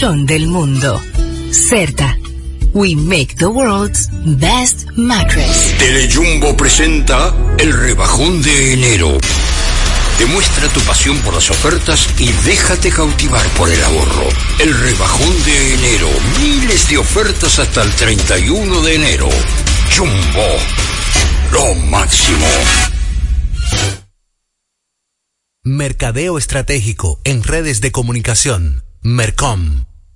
del mundo. Certa. We make the world's best mattress. Telejumbo presenta el rebajón de enero. Demuestra tu pasión por las ofertas y déjate cautivar por el ahorro. El rebajón de enero. Miles de ofertas hasta el 31 de enero. Jumbo. Lo máximo. Mercadeo Estratégico en redes de comunicación. Mercom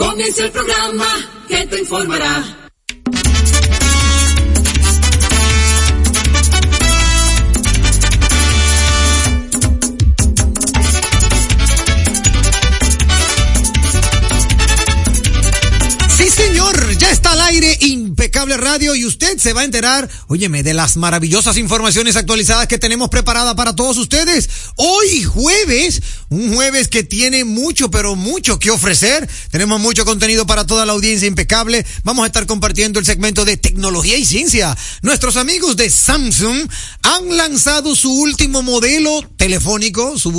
Comienza el programa que te informará. Impecable Radio y usted se va a enterar, óyeme, de las maravillosas informaciones actualizadas que tenemos preparadas para todos ustedes. Hoy jueves, un jueves que tiene mucho, pero mucho que ofrecer. Tenemos mucho contenido para toda la audiencia impecable. Vamos a estar compartiendo el segmento de tecnología y ciencia. Nuestros amigos de Samsung han lanzado su último modelo telefónico, su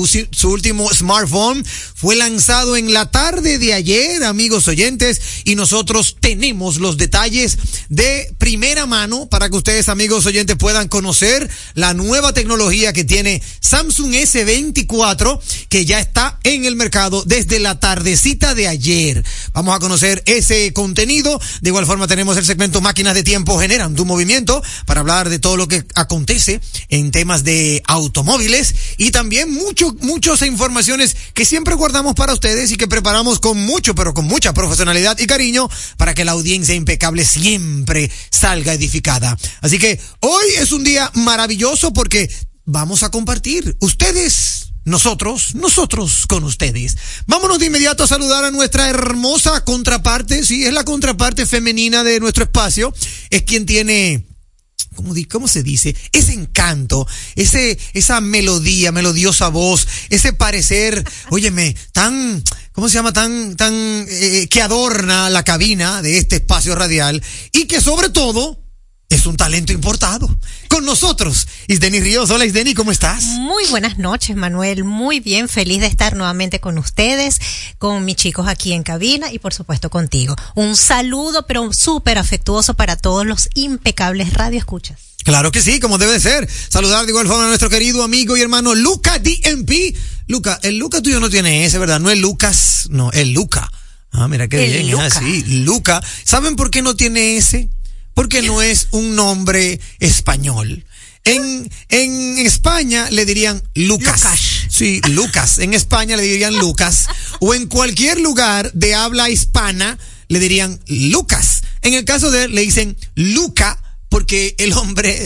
último smartphone fue lanzado en la tarde de ayer, amigos oyentes, y nosotros tenemos los detalles de primera mano para que ustedes, amigos oyentes, puedan conocer la nueva tecnología que tiene Samsung S24, que ya está en el mercado desde la tardecita de ayer. Vamos a conocer ese contenido. De igual forma tenemos el segmento Máquinas de Tiempo Generan tu Movimiento para hablar de todo lo que acontece en temas de automóviles y también mucho, muchas informaciones que siempre guardamos para ustedes y que preparamos con mucho, pero con mucha profesionalidad y cariño para que la audiencia impecable siempre salga edificada. Así que hoy es un día maravilloso porque vamos a compartir ustedes nosotros, nosotros con ustedes. Vámonos de inmediato a saludar a nuestra hermosa contraparte, sí, es la contraparte femenina de nuestro espacio, es quien tiene ¿cómo, ¿cómo, se dice? Ese encanto, ese, esa melodía, melodiosa voz, ese parecer, óyeme, tan, ¿cómo se llama? Tan, tan, eh, que adorna la cabina de este espacio radial y que sobre todo es un talento importado. Con nosotros, Isdeni Ríos. Hola Isdeni, ¿cómo estás? Muy buenas noches, Manuel. Muy bien, feliz de estar nuevamente con ustedes, con mis chicos aquí en cabina y por supuesto contigo. Un saludo, pero súper afectuoso para todos los impecables radioescuchas. Claro que sí, como debe ser. Saludar de igual forma a nuestro querido amigo y hermano Luca DMP. Luca, el Luca tuyo no tiene ese, ¿verdad? No es Lucas, no, es Luca. Ah, mira qué El bien, Luca. ah, sí, Luca. ¿Saben por qué no tiene ese? Porque no es un nombre español. En, en España le dirían Lucas. Lucas. Sí, Lucas. En España le dirían Lucas. O en cualquier lugar de habla hispana le dirían Lucas. En el caso de él le dicen Luca porque el hombre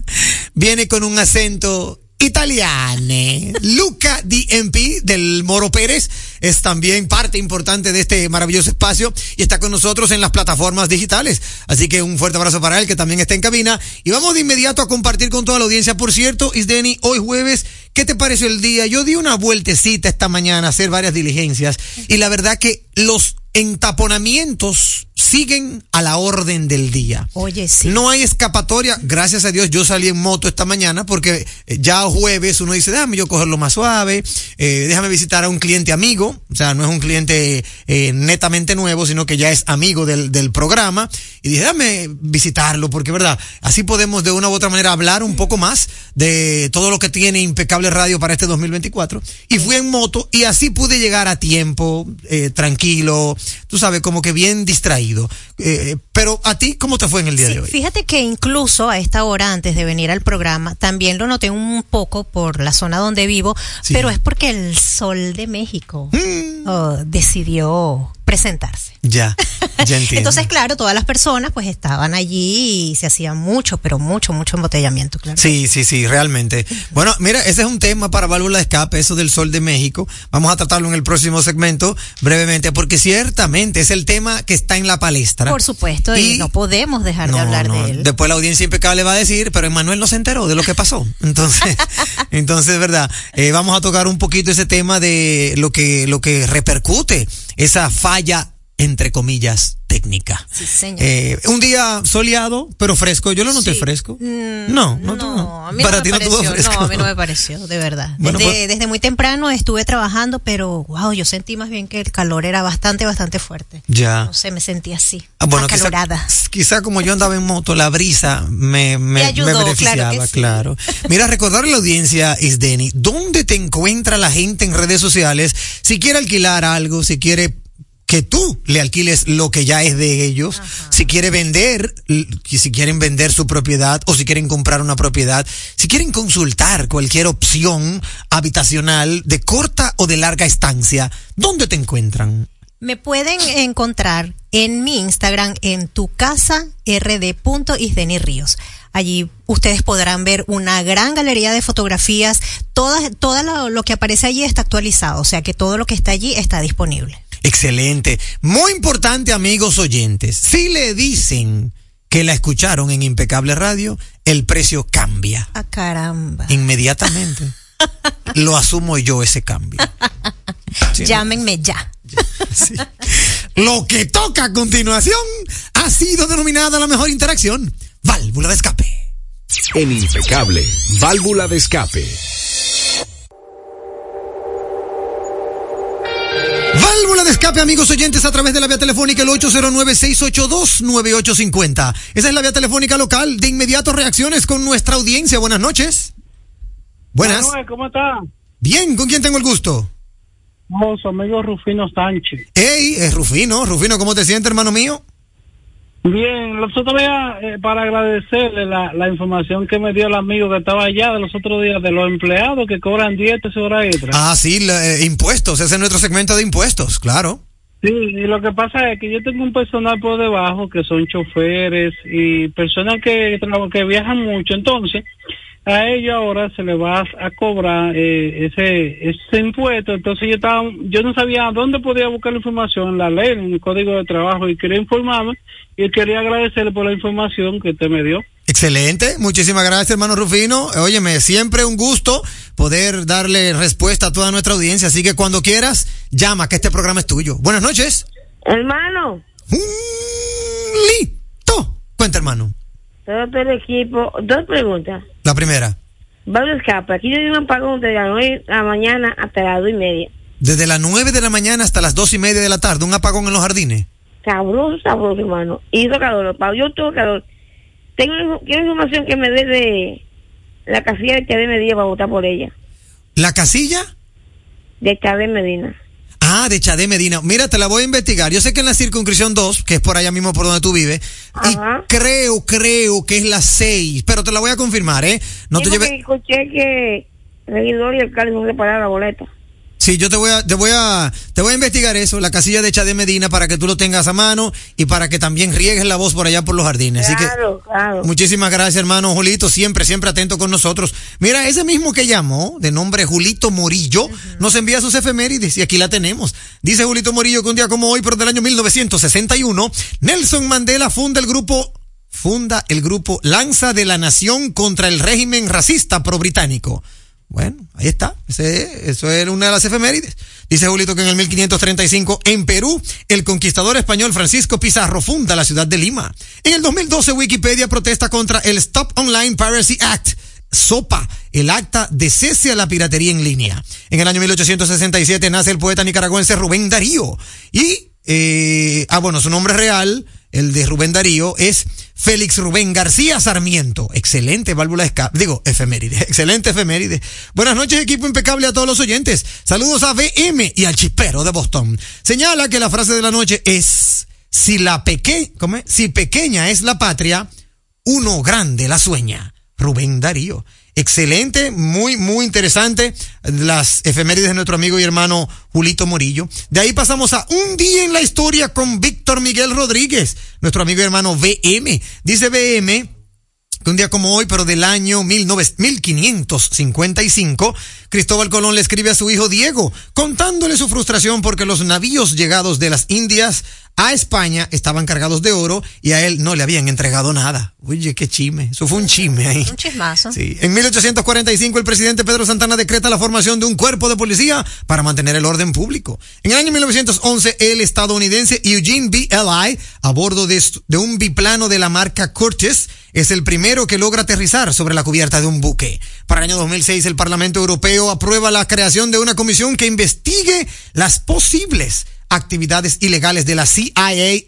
viene con un acento italiane. Luca DMP del Moro Pérez es también parte importante de este maravilloso espacio y está con nosotros en las plataformas digitales. Así que un fuerte abrazo para él que también está en cabina. Y vamos de inmediato a compartir con toda la audiencia. Por cierto, Isdeni, hoy jueves, ¿qué te pareció el día? Yo di una vueltecita esta mañana a hacer varias diligencias y la verdad que los entaponamientos siguen a la orden del día. Oye, sí. No hay escapatoria. Gracias a Dios yo salí en moto esta mañana porque eh, ya jueves uno dice, déjame yo cogerlo más suave, eh, déjame visitar a un cliente amigo, o sea, no es un cliente eh, netamente nuevo, sino que ya es amigo del, del programa. Y dije, déjame visitarlo porque, ¿verdad? Así podemos de una u otra manera hablar un poco más de todo lo que tiene Impecable Radio para este 2024. Y fui en moto y así pude llegar a tiempo, eh, tranquilo, tú sabes, como que bien distraído. Eh, pero a ti, ¿cómo te fue en el día Sí, de hoy? fíjate que incluso a esta hora, antes de venir al programa, también lo noté un poco por la zona donde vivo, Sí. pero es porque el Sol de México Mm. oh, decidió presentarse. Ya, ya entiendo. Entonces, claro, todas las personas pues estaban allí y se hacía mucho, pero mucho, mucho embotellamiento, claro. Sí, sí, sí, realmente. Bueno, mira, ese es un tema para válvula de escape, eso del sol de México. Vamos a tratarlo en el próximo segmento, brevemente, porque ciertamente es el tema que está en la palestra. Por supuesto, y, no podemos dejar de hablar no, de él. Después la audiencia impecable va a decir, pero Emanuel no se enteró de lo que pasó. Entonces, entonces, verdad, eh, vamos a tocar un poquito ese tema de lo que, lo que repercute esa falla, entre comillas, técnica. Sí, señor. Eh, un día soleado, pero fresco. Yo lo noté Sí. fresco. Mm, no, no, no, a mí Para no ti me no pareció, fresco. no, a mí no me pareció, de verdad. Bueno, desde, pues- desde muy temprano estuve trabajando, pero wow, yo sentí más bien que el calor era bastante, bastante fuerte. Ya. No sé, me sentí así, Ah, bueno, quizá, acalorada. quizá como yo andaba en moto, la brisa me, me, Te ayudó, me beneficiaba, claro sí. claro. Mira, recordarle a la audiencia, Isdeni, ¿dónde te encuentra la gente en redes sociales? Si quiere alquilar algo, si quiere que tú le alquiles lo que ya es de ellos, si quiere vender, si quieren vender su propiedad o si quieren comprar una propiedad, si quieren consultar cualquier opción habitacional de corta o de larga estancia, ¿dónde te encuentran? Me pueden encontrar en mi Instagram en tu casa rd.isdeni Ríos. Allí ustedes podrán ver una gran galería de fotografías. Todas, todo lo, lo que aparece allí está actualizado, o sea que todo lo que está allí está disponible. Excelente. Muy importante, amigos oyentes. Si le dicen que la escucharon en Impecable Radio, el precio cambia Ah, caramba. inmediatamente. Lo asumo yo ese cambio. Sí, Llámenme ya. sí. Lo que toca a continuación ha sido denominada la mejor interacción, válvula de escape. En Impecable, válvula de escape. De escape, amigos oyentes, a través de la vía telefónica el 809-682-9850. Esa es la vía telefónica local. De inmediato reacciones con nuestra audiencia. Buenas noches. Buenas. Manuel, ¿cómo está? Bien, ¿con quién tengo el gusto? Su amigo Rufino Sánchez. Hey, es Rufino. Rufino, ¿cómo te sientes, hermano mío? Bien, los otros días, eh, para agradecerle la, la información que me dio el amigo que estaba allá de los otros días de los empleados que cobran dietas y horas extra. Ah, sí, la- eh, impuestos. Ese es nuestro segmento de impuestos, claro. Sí, y lo que pasa es que yo tengo un personal por debajo que son choferes y personas que, que viajan mucho. Entonces, a ellos ahora se les va a cobrar eh, ese ese impuesto. Entonces, yo estaba, yo no sabía dónde podía buscar la información en la ley, en el código de trabajo, y quería informarme y quería agradecerle por la información que usted me dio. Excelente, muchísimas gracias hermano Rufino. Óyeme, siempre un gusto poder darle respuesta a toda nuestra audiencia, así que cuando quieras, llama que este programa es tuyo. Buenas noches. Hermano, Mm, Listo. Cuenta hermano. todo el equipo. Dos preguntas. La primera, Pablo Escapa, aquí yo un apagón de las nueve de la mañana hasta las dos y media. desde las 9 de la mañana hasta las dos y media de la tarde, un apagón en los jardines. Sabroso, sabroso, hermano. Y hizo calor, Pablo. Yo tengo calor. Tengo quiero información que me dé de la casilla de Chávez Medina para votar por ella. ¿La casilla? De Chávez Medina. Ah, de Chade Medina. Mira, te la voy a investigar. Yo sé que en la circunscripción 2, que es por allá mismo por donde tú vives, y creo, creo que es la 6, pero te la voy a confirmar, ¿eh? No te Sí, porque lleves... escuché que el regidor y el alcalde no separaron la boleta. Sí, yo te voy a, te voy a, te voy a investigar eso, la casilla de Chade Medina, para que tú lo tengas a mano y para que también riegues la voz por allá por los jardines. Así que, Claro, claro. muchísimas gracias, hermano Julito, siempre, siempre atento con nosotros. Mira, ese mismo que llamó, de nombre Julito Morillo, nos envía sus efemérides y aquí la tenemos. Dice Julito Morillo que un día como hoy, pero del año 1961, Nelson Mandela funda el grupo funda el grupo Lanza de la Nación contra el régimen racista pro-británico. Bueno, ahí está. Eso era una de las efemérides. Dice Julito que en el 1535, en Perú, el conquistador español Francisco Pizarro funda la ciudad de Lima. En el 2012, Wikipedia protesta contra el Stop Online Piracy Act. SOPA, el acta de cese a la piratería en línea. En el año 1867 nace el poeta nicaragüense Rubén Darío. Y, eh, ah, bueno, su nombre real, el de Rubén Darío, es Félix Rubén García Sarmiento. Excelente válvula de escape. Digo, efeméride. Excelente efeméride. Buenas noches, equipo impecable a todos los oyentes. Saludos a BM y al chispero de Boston. Señala que la frase de la noche es, si la peque. Si pequeña es la patria, uno grande la sueña. Rubén Darío. Excelente, muy, muy interesante las efemérides de nuestro amigo y hermano Julito Morillo. De ahí pasamos a un día en la historia con Víctor Miguel Rodríguez, nuestro amigo y hermano BM. Dice BM que un día como hoy, pero del año 19 1555, Cristóbal Colón le escribe a su hijo Diego, contándole su frustración porque los navíos llegados de las Indias a España estaban cargados de oro y a él no le habían entregado nada. Oye, qué chime. Eso fue un chisme ahí. Un chismazo. Sí. En 1845 el presidente Pedro Santana decreta la formación de un cuerpo de policía para mantener el orden público. En el año 1911 el estadounidense Eugene B. Eli, a bordo de, de un biplano de la marca Curtis, es el primero que logra aterrizar sobre la cubierta de un buque. Para el año 2006 el Parlamento Europeo aprueba la creación de una comisión que investigue las posibles actividades ilegales de la CIA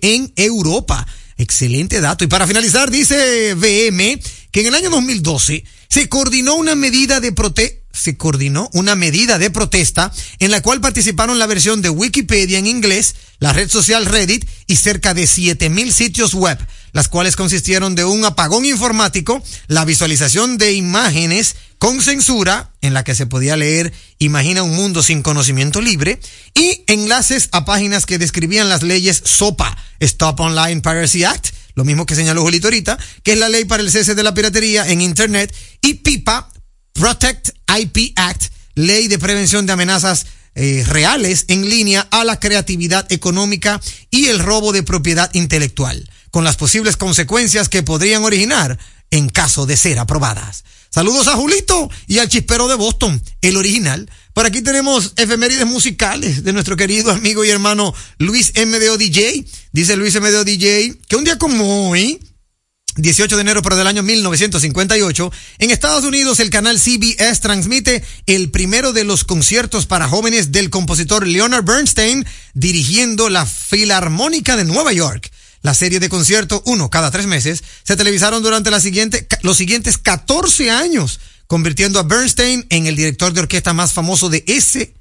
en Europa. Excelente dato. Y para finalizar, dice VM que en el año 2012 se coordinó una medida de prote se coordinó una medida de protesta en la cual participaron la versión de Wikipedia en inglés, la red social Reddit y cerca de 7000 sitios web, las cuales consistieron de un apagón informático, la visualización de imágenes con censura, en la que se podía leer Imagina un mundo sin conocimiento libre, y enlaces a páginas que describían las leyes SOPA, Stop Online Piracy Act, lo mismo que señaló Julito ahorita, que es la ley para el cese de la piratería en Internet, y PIPA, Protect IP Act, ley de prevención de amenazas eh, reales en línea a la creatividad económica y el robo de propiedad intelectual, con las posibles consecuencias que podrían originar en caso de ser aprobadas. Saludos a Julito y al chispero de Boston, el original. Por aquí tenemos efemérides musicales de nuestro querido amigo y hermano Luis MDO DJ. Dice Luis MDO DJ que un día como hoy, 18 de enero, pero del año 1958. En Estados Unidos, el canal CBS transmite el primero de los conciertos para jóvenes del compositor Leonard Bernstein, dirigiendo la Filarmónica de Nueva York. La serie de conciertos, uno cada tres meses, se televisaron durante la siguiente, los siguientes 14 años, convirtiendo a Bernstein en el director de orquesta más famoso de ese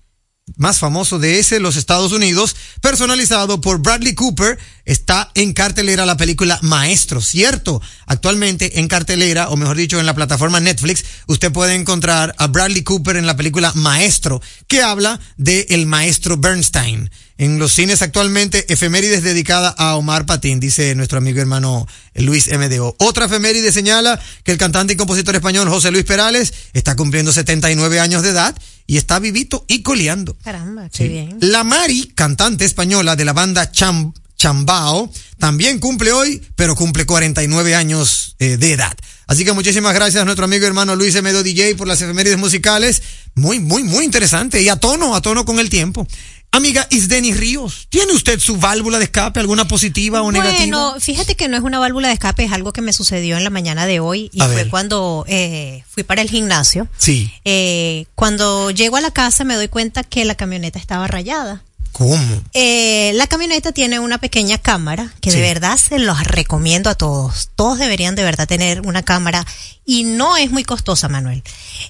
más famoso de ese, los Estados Unidos, personalizado por Bradley Cooper, está en cartelera la película Maestro, ¿cierto? Actualmente en cartelera, o mejor dicho, en la plataforma Netflix, usted puede encontrar a Bradley Cooper en la película Maestro, que habla de el maestro Bernstein. En los cines actualmente, efemérides dedicada a Omar Patín, dice nuestro amigo hermano Luis MDO. Otra efeméride señala que el cantante y compositor español José Luis Perales está cumpliendo 79 años de edad y está vivito y coleando. Caramba, qué bien. La Mari, cantante española de la banda Cham Chambao, también cumple hoy, pero cumple 49 años eh, de edad. Así que muchísimas gracias a nuestro amigo hermano Luis Emedo DJ por las efemérides musicales. Muy, muy, muy interesante y a tono, a tono con el tiempo. Amiga Isdeni Ríos, ¿tiene usted su válvula de escape, alguna positiva o negativa? Bueno, fíjate que no es una válvula de escape, es algo que me sucedió en la mañana de hoy y A fue ver. cuando eh, fui para el gimnasio. Sí. Eh, cuando llego a la casa me doy cuenta que la camioneta estaba rayada. ¿Cómo? Eh, la camioneta tiene una pequeña cámara que Sí. de verdad se los recomiendo a todos. Todos deberían de verdad tener una cámara y no es muy costosa, Manuel.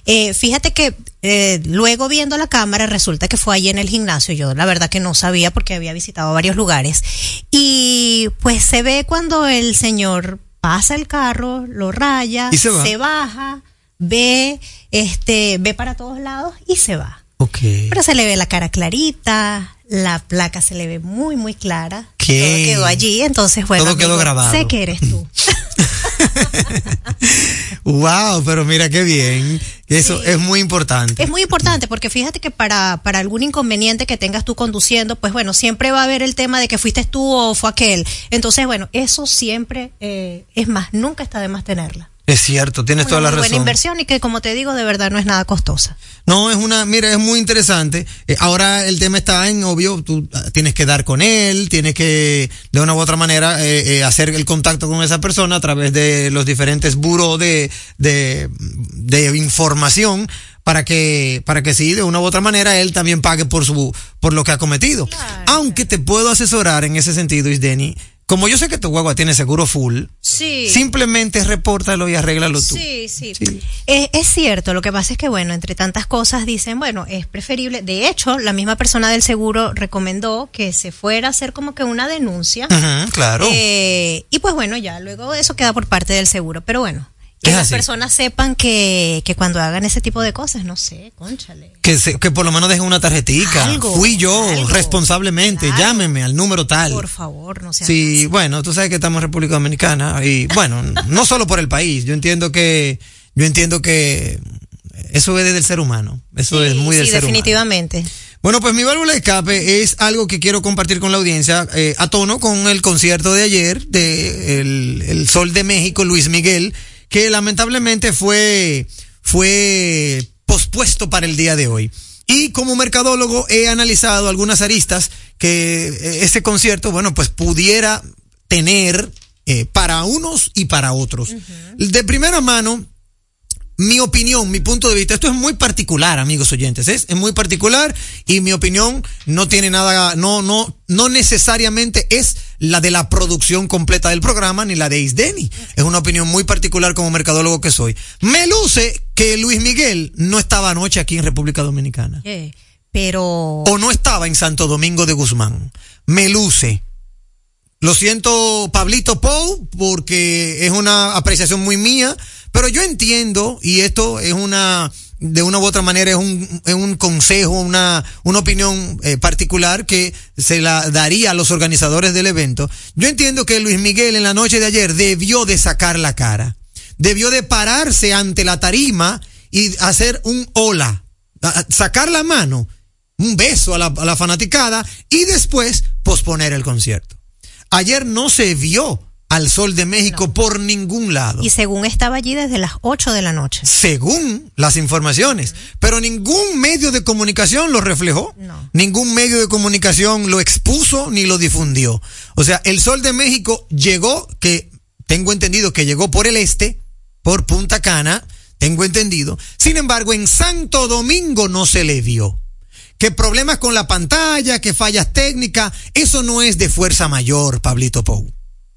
Eh, fíjate que eh, luego viendo la cámara resulta que fue allí en el gimnasio. Yo la verdad que no sabía porque había visitado varios lugares. Y pues se ve cuando el señor pasa el carro, lo raya, se va. baja, ve, este, ve para todos lados y se va. Ok. Pero se le ve la cara clarita, la placa se le ve muy, muy clara. ¿Qué? Todo quedó allí, entonces, bueno. Todo quedó grabado. Sé que eres tú. Wow, pero mira qué bien. Eso es muy importante. Es muy importante porque fíjate que para, para algún inconveniente que tengas tú conduciendo, pues bueno, siempre va a haber el tema de que fuiste tú o fue aquel. Entonces, bueno, eso siempre eh, es más, nunca está de más tenerla. Es cierto, tienes Una toda la muy buena razón. inversión y que, como te digo, de verdad no es nada costosa. No, es una, mira, es muy interesante. Eh, ahora el tema está en, obvio, tú ah, tienes que dar con él, tienes que, de una u otra manera, eh, eh, hacer el contacto con esa persona a través de los diferentes buros de, de, de información para que, para que sí, de una u otra manera, él también pague por su, por lo que ha cometido. Aunque te puedo asesorar en ese sentido, Isdeni, como yo sé que tu guagua tiene seguro full, Sí. simplemente repórtalo y arréglalo tú. Sí, sí. Es, es cierto, lo que pasa es que, bueno, entre tantas cosas dicen, bueno, es preferible. De hecho, la misma persona del seguro recomendó que se fuera a hacer como que una denuncia. Claro. Eh, y pues bueno, ya luego eso queda por parte del seguro. Pero bueno, que las personas sepan que, que cuando hagan ese tipo de cosas, no sé, conchale. Que, se- que por lo menos dejen una tarjetica. Algo, Fui yo, algo. responsablemente. Claro. Llámeme al número tal. Por favor, no sea Sí, bueno, tú sabes que estamos en República Dominicana y bueno, no solo por el país. Yo entiendo que, yo entiendo que eso es del ser humano. Eso es muy del sí, ser humano. definitivamente. Bueno, pues mi válvula de escape es algo que quiero compartir con la audiencia eh, a tono con el concierto de ayer de el, el Sol de México, Luis Miguel, que lamentablemente fue, fue pospuesto para el día de hoy. Y como mercadólogo he analizado algunas aristas que eh, ese concierto, bueno, pues pudiera tener eh, para unos y para otros. De primera mano, mi opinión, mi punto de vista, esto es muy particular, amigos oyentes, ¿es? es muy particular y mi opinión no tiene nada, no, no, no necesariamente es la de la producción completa del programa ni la de Isdeni. Es una opinión muy particular como mercadólogo que soy. Me luce que Luis Miguel no estaba anoche aquí en República Dominicana. Eh, pero. O no estaba en Santo Domingo de Guzmán. Me luce. Lo siento, Pablito Pou, porque es una apreciación muy mía, pero yo entiendo, y esto es una, de una u otra manera, es un, es un consejo, una, una opinión eh, particular que se la daría a los organizadores del evento. Yo entiendo que Luis Miguel en la noche de ayer debió de sacar la cara, debió de pararse ante la tarima y hacer un hola, sacar la mano, un beso a la, a la fanaticada y después posponer el concierto. Ayer no se vio al Sol de México por ningún lado. Y según estaba allí desde las 8 de la noche. Según las informaciones. Pero ningún medio de comunicación lo reflejó. No. Ningún medio de comunicación lo expuso ni lo difundió. O sea, el Sol de México llegó que tengo entendido que llegó por el este, por Punta Cana, tengo entendido. Sin embargo, en Santo Domingo no se le vio. Que problemas con la pantalla, que fallas técnicas, eso no es de fuerza mayor, Pablito Pou.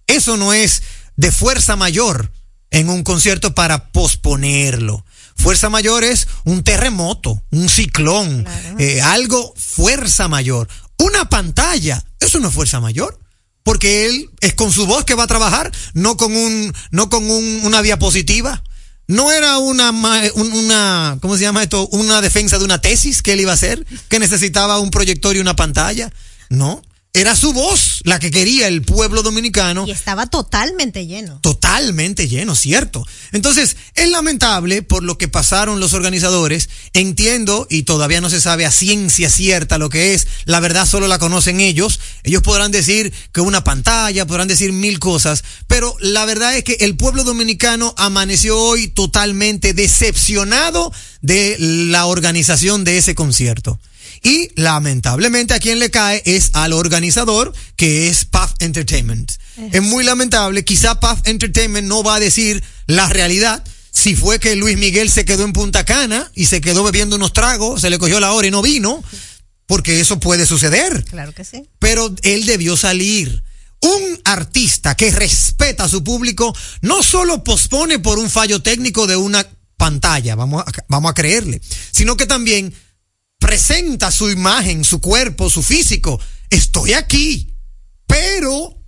Eso no es de fuerza mayor en un concierto para posponerlo. Fuerza mayor es un terremoto, un ciclón, eh, algo fuerza mayor. Una pantalla, eso no es fuerza mayor. Porque él es con su voz que va a trabajar, no con un, no con un, una diapositiva. No era una, una, ¿cómo se llama esto? Una defensa de una tesis que él iba a hacer, que necesitaba un proyector y una pantalla. No. Era su voz la que quería el pueblo dominicano. Y estaba totalmente lleno. Totalmente lleno, cierto. Entonces, es lamentable por lo que pasaron los organizadores. Entiendo, y todavía no se sabe a ciencia cierta lo que es. La verdad solo la conocen ellos. Ellos podrán decir que una pantalla, podrán decir mil cosas. Pero la verdad es que el pueblo dominicano amaneció hoy totalmente decepcionado de la organización de ese concierto. Y lamentablemente a quien le cae es al organizador, que es Puff Entertainment. Es muy lamentable, quizá Puff Entertainment no va a decir la realidad. Si fue que Luis Miguel se quedó en Punta Cana y se quedó bebiendo unos tragos, se le cogió la hora y no vino, porque eso puede suceder. Claro que sí. Pero él debió salir. Un artista que respeta a su público no solo pospone por un fallo técnico de una pantalla, vamos a, vamos a creerle, sino que también presenta su imagen, su cuerpo, su físico. Estoy aquí, pero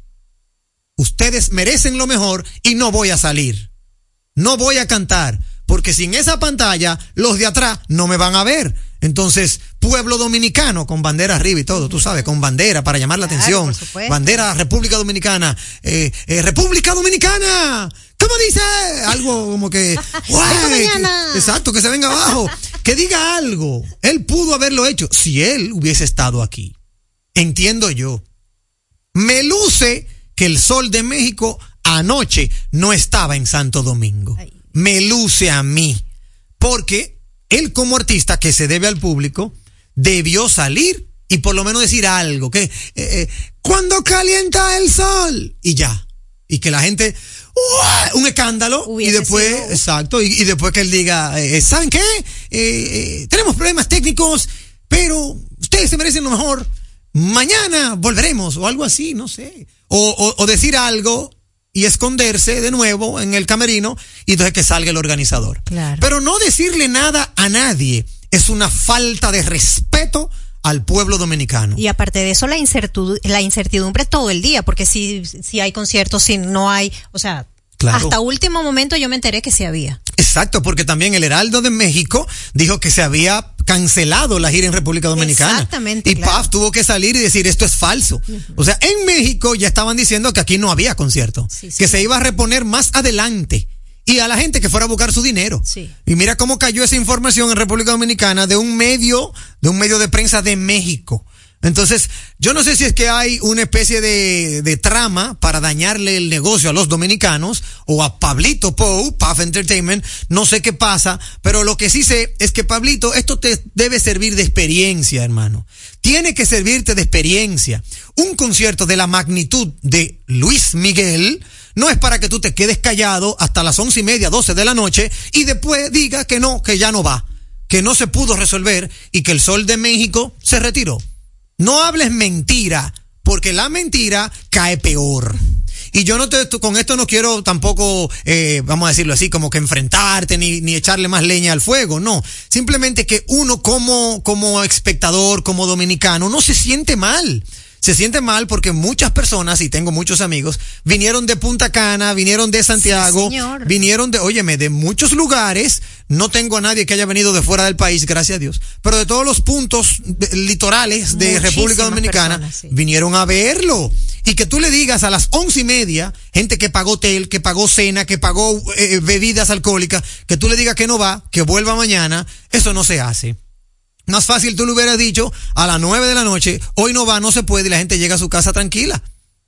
ustedes merecen lo mejor y no voy a salir. No voy a cantar, porque sin esa pantalla los de atrás no me van a ver. Entonces, pueblo dominicano con bandera arriba y todo, tú sabes, con bandera para llamar la atención. Bandera República Dominicana. Eh, eh, República Dominicana. ¿Cómo dice? Algo como que... exacto, que se venga abajo. Que diga algo. Él pudo haberlo hecho si él hubiese estado aquí. Entiendo yo. Me luce que el sol de México anoche no estaba en Santo Domingo. Me luce a mí. Porque él como artista que se debe al público debió salir y por lo menos decir algo, que eh, eh, cuando calienta el sol y ya. Y que la gente, un escándalo y después, exacto, y, después que él diga, eh, ¿saben qué? tenemos problemas técnicos, pero ustedes se merecen lo mejor. Mañana volveremos o algo así, no sé. O, o decir algo y esconderse de nuevo en el camerino y entonces que salga el organizador. Pero no decirle nada a nadie es una falta de respeto al pueblo dominicano. Y aparte de eso, la incertidumbre, la incertidumbre todo el día, porque si, si hay conciertos, si no hay, o sea, hasta último momento yo me enteré que sí había. Exacto, porque también el Heraldo de México dijo que se había cancelado la gira en República Dominicana. Exactamente. Y PAF tuvo que salir y decir esto es falso. O sea, en México ya estaban diciendo que aquí no había concierto, que se iba a reponer más adelante y a la gente que fuera a buscar su dinero. Y mira cómo cayó esa información en República Dominicana de un medio, de un medio de prensa de México. Entonces, yo no sé si es que hay una especie de, de, trama para dañarle el negocio a los dominicanos o a Pablito Pou, Puff Entertainment, no sé qué pasa, pero lo que sí sé es que Pablito, esto te debe servir de experiencia, hermano. Tiene que servirte de experiencia. Un concierto de la magnitud de Luis Miguel, no es para que tú te quedes callado hasta las once y media, doce de la noche y después diga que no, que ya no va, que no se pudo resolver y que el sol de México se retiró. No hables mentira, porque la mentira cae peor. Y yo no te, con esto no quiero tampoco, eh, vamos a decirlo así, como que enfrentarte ni, ni echarle más leña al fuego, no. Simplemente que uno como, como espectador, como dominicano, no se siente mal se siente mal porque muchas personas, y tengo muchos amigos, vinieron de Punta Cana, vinieron de Santiago, vinieron de, óyeme, de muchos lugares. No tengo a nadie que haya venido de fuera del país, gracias a Dios. Pero de todos los puntos litorales de República Dominicana, vinieron a verlo. Y que tú le digas a las once y media, gente que pagó hotel, que pagó cena, que pagó eh, bebidas alcohólicas, que tú le digas que no va, que vuelva mañana, eso no se hace. Más fácil tú le hubieras dicho a las nueve de la noche, hoy no va, no se puede y la gente llega a su casa tranquila.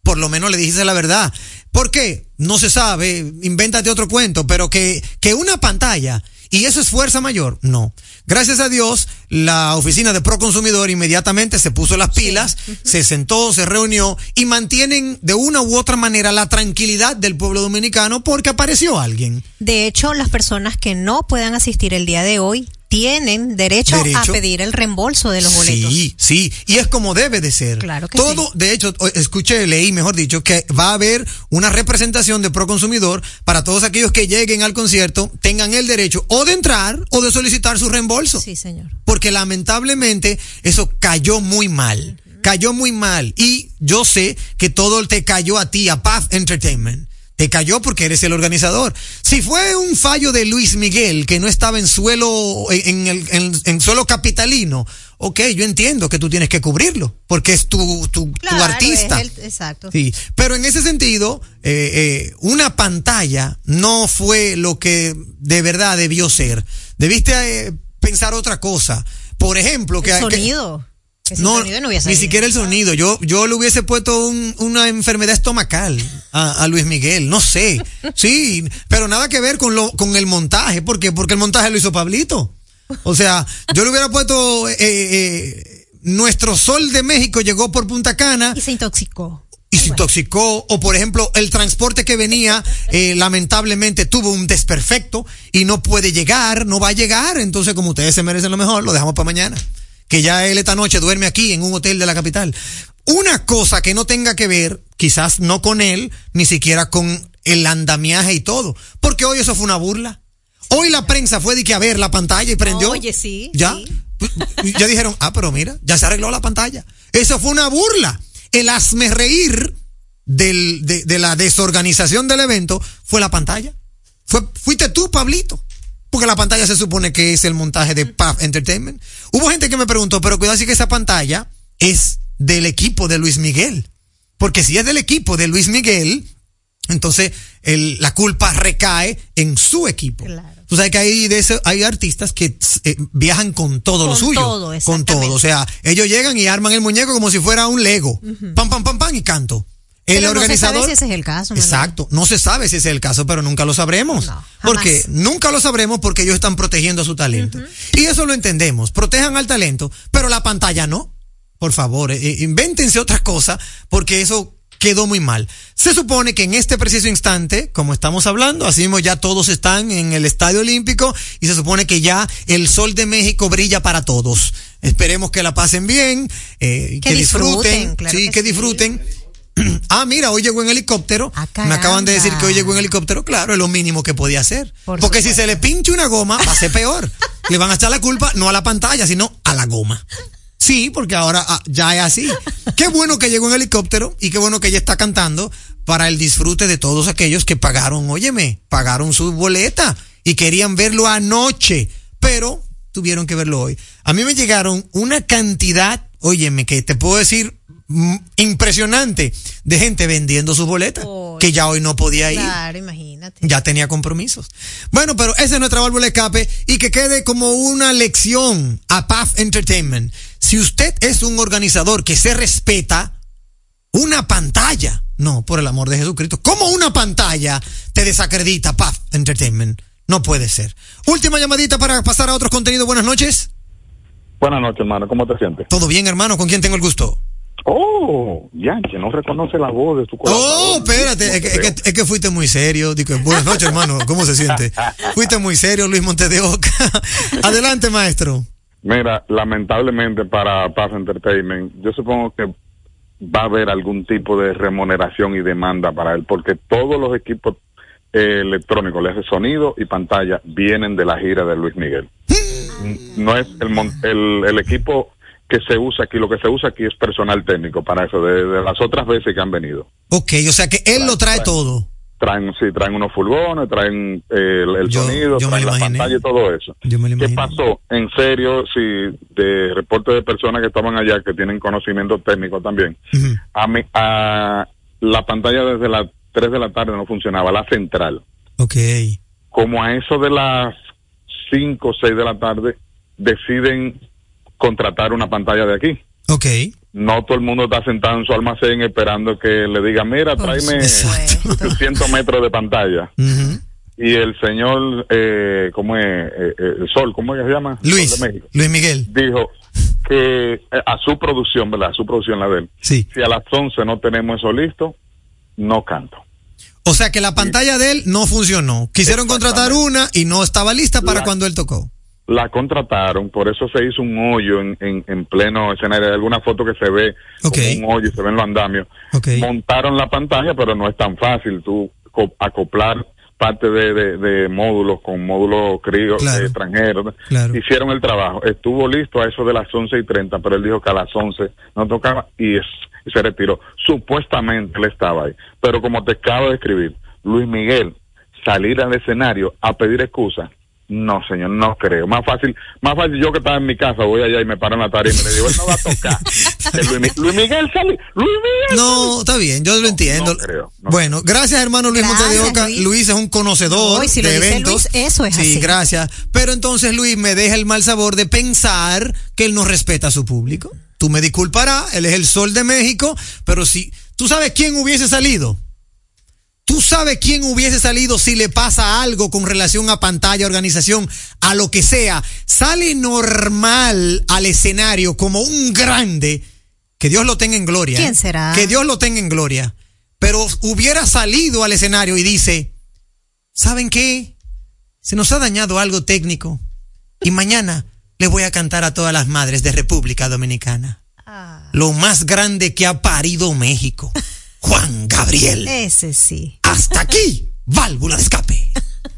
Por lo menos le dijiste la verdad. ¿Por qué? No se sabe, invéntate otro cuento, pero que, que una pantalla ¿Y eso es fuerza mayor? No. Gracias a Dios, la oficina de Proconsumidor inmediatamente se puso las pilas, se sentó, se reunió y mantienen de una u otra manera la tranquilidad del pueblo dominicano porque apareció alguien. De hecho, las personas que no puedan asistir el día de hoy tienen derecho, Derecho. a pedir el reembolso de los boletos. Sí, sí, y es como debe de ser. Claro que Todo, de hecho, escuché, leí, mejor dicho, que va a haber una representación de Proconsumidor para todos aquellos que lleguen al concierto, tengan el derecho o de entrar o de solicitar su reembolso. Sí, señor. Porque lamentablemente eso cayó muy mal. Cayó muy mal. Y yo sé que todo te cayó a ti, a Path Entertainment. Te cayó porque eres el organizador. Si fue un fallo de Luis Miguel que no estaba en suelo, en, el, en, en suelo capitalino, ok, yo entiendo que tú tienes que cubrirlo, porque es tu, tu, tu Claro, artista. es el- exacto. Sí, pero en ese sentido, eh, eh, una pantalla no fue lo que de verdad debió ser. Debiste eh, pensar otra cosa. Por ejemplo, que el que- no, sonido no hubiese ni siquiera el sonido. Yo, yo le hubiese puesto un- una enfermedad estomacal a, a Luis Miguel. No sé. Sí, pero nada que ver con lo, con el montaje. ¿Por qué? Porque el montaje lo hizo Pablito. O sea, yo le hubiera puesto, eh, eh, nuestro sol de México llegó por Punta Cana Y se intoxicó. y se intoxicó, o por ejemplo, el transporte que venía, eh, lamentablemente tuvo un desperfecto y no puede llegar, no va a llegar, entonces como ustedes se merecen lo mejor, lo dejamos para mañana. Que ya él esta noche duerme aquí en un hotel de la capital. Una cosa que no tenga que ver, quizás no con él, ni siquiera con el andamiaje y todo, porque hoy eso fue una burla. Hoy la prensa fue de que a ver la pantalla y prendió. Oye, sí, Ya. sí. Ya dijeron, ah, pero mira, ya se arregló la pantalla. Eso fue una burla. El hazme reír del, de, de la desorganización del evento fue la pantalla. Fue, fuiste tú, Pablito. Porque la pantalla se supone que es el montaje de Puff Entertainment. Hubo gente que me preguntó, pero cuidado si que esa pantalla es del equipo de Luis Miguel. Porque si es del equipo de Luis Miguel, entonces el- la culpa recae en su equipo. Claro. Tú sabes que hay, de eso, hay artistas que eh, viajan con todo lo suyo. todo, con todo. O sea, ellos llegan y arman el muñeco como si fuera un Lego. Pam, pam, pam, pam y canto. El Pero no se organizador. sabe si ese es el caso. Manuel. Exacto. No se sabe si ese es el caso, pero nunca lo sabremos. No, porque nunca lo sabremos porque ellos están protegiendo a su talento. Y eso lo entendemos. Protejan al talento, pero la pantalla no. Por favor, eh, eh, invéntense otra cosa porque eso quedó muy mal. Se supone que en este preciso instante, como estamos hablando, así mismo ya todos están en el Estadio Olímpico y se supone que ya el sol de México brilla para todos. Esperemos que la pasen bien, eh, Que que, disfruten, disfruten, claro sí, que que sí. disfruten. Ah, mira, hoy llegó en helicóptero. Ah, Me acaban de decir que hoy llegó en helicóptero. Claro, es lo mínimo que podía hacer. Por Porque si se le pinche una goma, va a ser peor. le van a echar la culpa no a la pantalla, sino a la goma. Sí, porque ahora ah, ya es así. Qué bueno que llegó en helicóptero y qué bueno que ella está cantando para el disfrute de todos aquellos que pagaron, óyeme, pagaron su boleta y querían verlo anoche, pero tuvieron que verlo hoy. A mí me llegaron una cantidad, óyeme, que te puedo decir impresionante de gente vendiendo sus boletas que ya hoy no podía ir. Claro, imagínate. Ya tenía compromisos. Bueno, pero esa es nuestra válvula de escape y que quede como una lección a PAF Entertainment. Si usted es un organizador que se respeta, una pantalla, no, por el amor de Jesucristo, ¿cómo una pantalla te desacredita PAF Entertainment? No puede ser. Última llamadita para pasar a otros contenidos. Buenas noches. Buenas noches, hermano. ¿Cómo te sientes? ¿Todo bien, hermano? ¿Con quién tengo el gusto? Oh, ya, que no reconoce la voz de tu Oh, colaborador. espérate, es que, es que- es que fuiste muy serio. Digo, buenas noches, hermano. ¿Cómo se siente? Fuiste muy serio, Luis Montes de Oca. Adelante, maestro. Mira, lamentablemente para Paz Entertainment, yo supongo que va a haber algún tipo de remuneración y demanda para él, porque todos los equipos eh, electrónicos, le hace sonido y pantalla, vienen de la gira de Luis Miguel. No es el, el, el equipo que se usa aquí, lo que se usa aquí es personal técnico para eso, de, de las otras veces que han venido. Ok, o sea que él lo trae todo. traen sí traen unos furgones traen eh, el, el Yo- sonido yo traen la pantalla y todo eso Yo me lo qué pasó en serio si de reporte de personas que estaban allá que tienen conocimiento técnico también a mí a la pantalla desde las 3 de la tarde no funcionaba la central Ok. como a eso de las 5 o 6 de la tarde deciden contratar una pantalla de aquí Ok. no todo el mundo está sentado en su almacén esperando que le diga, mira, tráeme supuesto. 100 metros de pantalla. Y el señor, eh, ¿cómo es? Eh, eh, el Sol, ¿cómo es que se llama? Luis, Sol de México. Luis Miguel. Dijo que eh, a su producción, ¿verdad? A su producción, la de él. Sí. Si a las 11 no tenemos eso listo, no canto. O sea que la pantalla de él no funcionó. Quisieron contratar una y no estaba lista para La- cuando él tocó. La contrataron, por eso se hizo un hoyo en, en, en pleno escenario. Hay alguna foto que se ve Ok. como un hoyo y se ven los andamios. Montaron la pantalla, pero no es tan fácil tú co- acoplar parte de, de, de módulos con módulos críos Claro. eh, extranjeros. Claro. Hicieron el trabajo. Estuvo listo a eso de las 11 y 30, pero él dijo que a las 11 no tocaba y, es- y se retiró. Supuestamente él estaba ahí. Pero como te acabo de escribir, Luis Miguel, salir al escenario a pedir excusa. No, señor, no creo. Más fácil, más fácil yo que estaba en mi casa, voy allá y me paro en la tarima y le digo, él no va a tocar. Luis, Mi- Luis Miguel sale, Luis Miguel. No, está bien, yo lo entiendo. no creo, no bueno, gracias hermano Luis Gracias, Monte de Oca. Luis. Luis. es un conocedor si de dice eventos. Luis, eso es sí, así. gracias. Pero entonces Luis me deja el mal sabor de pensar que él no respeta a su público. Tú me disculparás, él es el sol de México, pero si tú sabes quién hubiese salido. Tú sabes quién hubiese salido si le pasa algo con relación a pantalla, organización, a lo que sea. Sale normal al escenario como un grande. Que Dios lo tenga en gloria. ¿Quién ¿eh? será? Que Dios lo tenga en gloria. Pero hubiera salido al escenario y dice, ¿saben qué? Se nos ha dañado algo técnico. Y mañana le voy a cantar a todas las madres de República Dominicana. Lo más grande que ha parido México. Juan Gabriel. Ese sí. Hasta aquí, válvula de escape.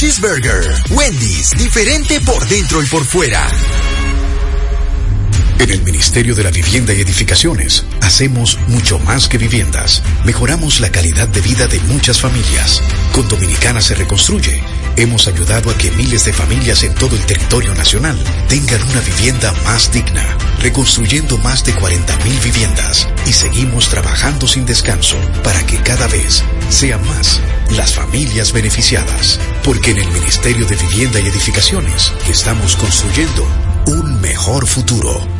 Cheeseburger. Wendy's, diferente por dentro y por fuera. En el Ministerio de la Vivienda y Edificaciones hacemos mucho más que viviendas. Mejoramos la calidad de vida de muchas familias. Con Dominicana se reconstruye. Hemos ayudado a que miles de familias en todo el territorio nacional tengan una vivienda más digna, reconstruyendo más de 40.000 viviendas y seguimos trabajando sin descanso para que cada vez sean más las familias beneficiadas. Porque en el Ministerio de Vivienda y Edificaciones estamos construyendo un mejor futuro.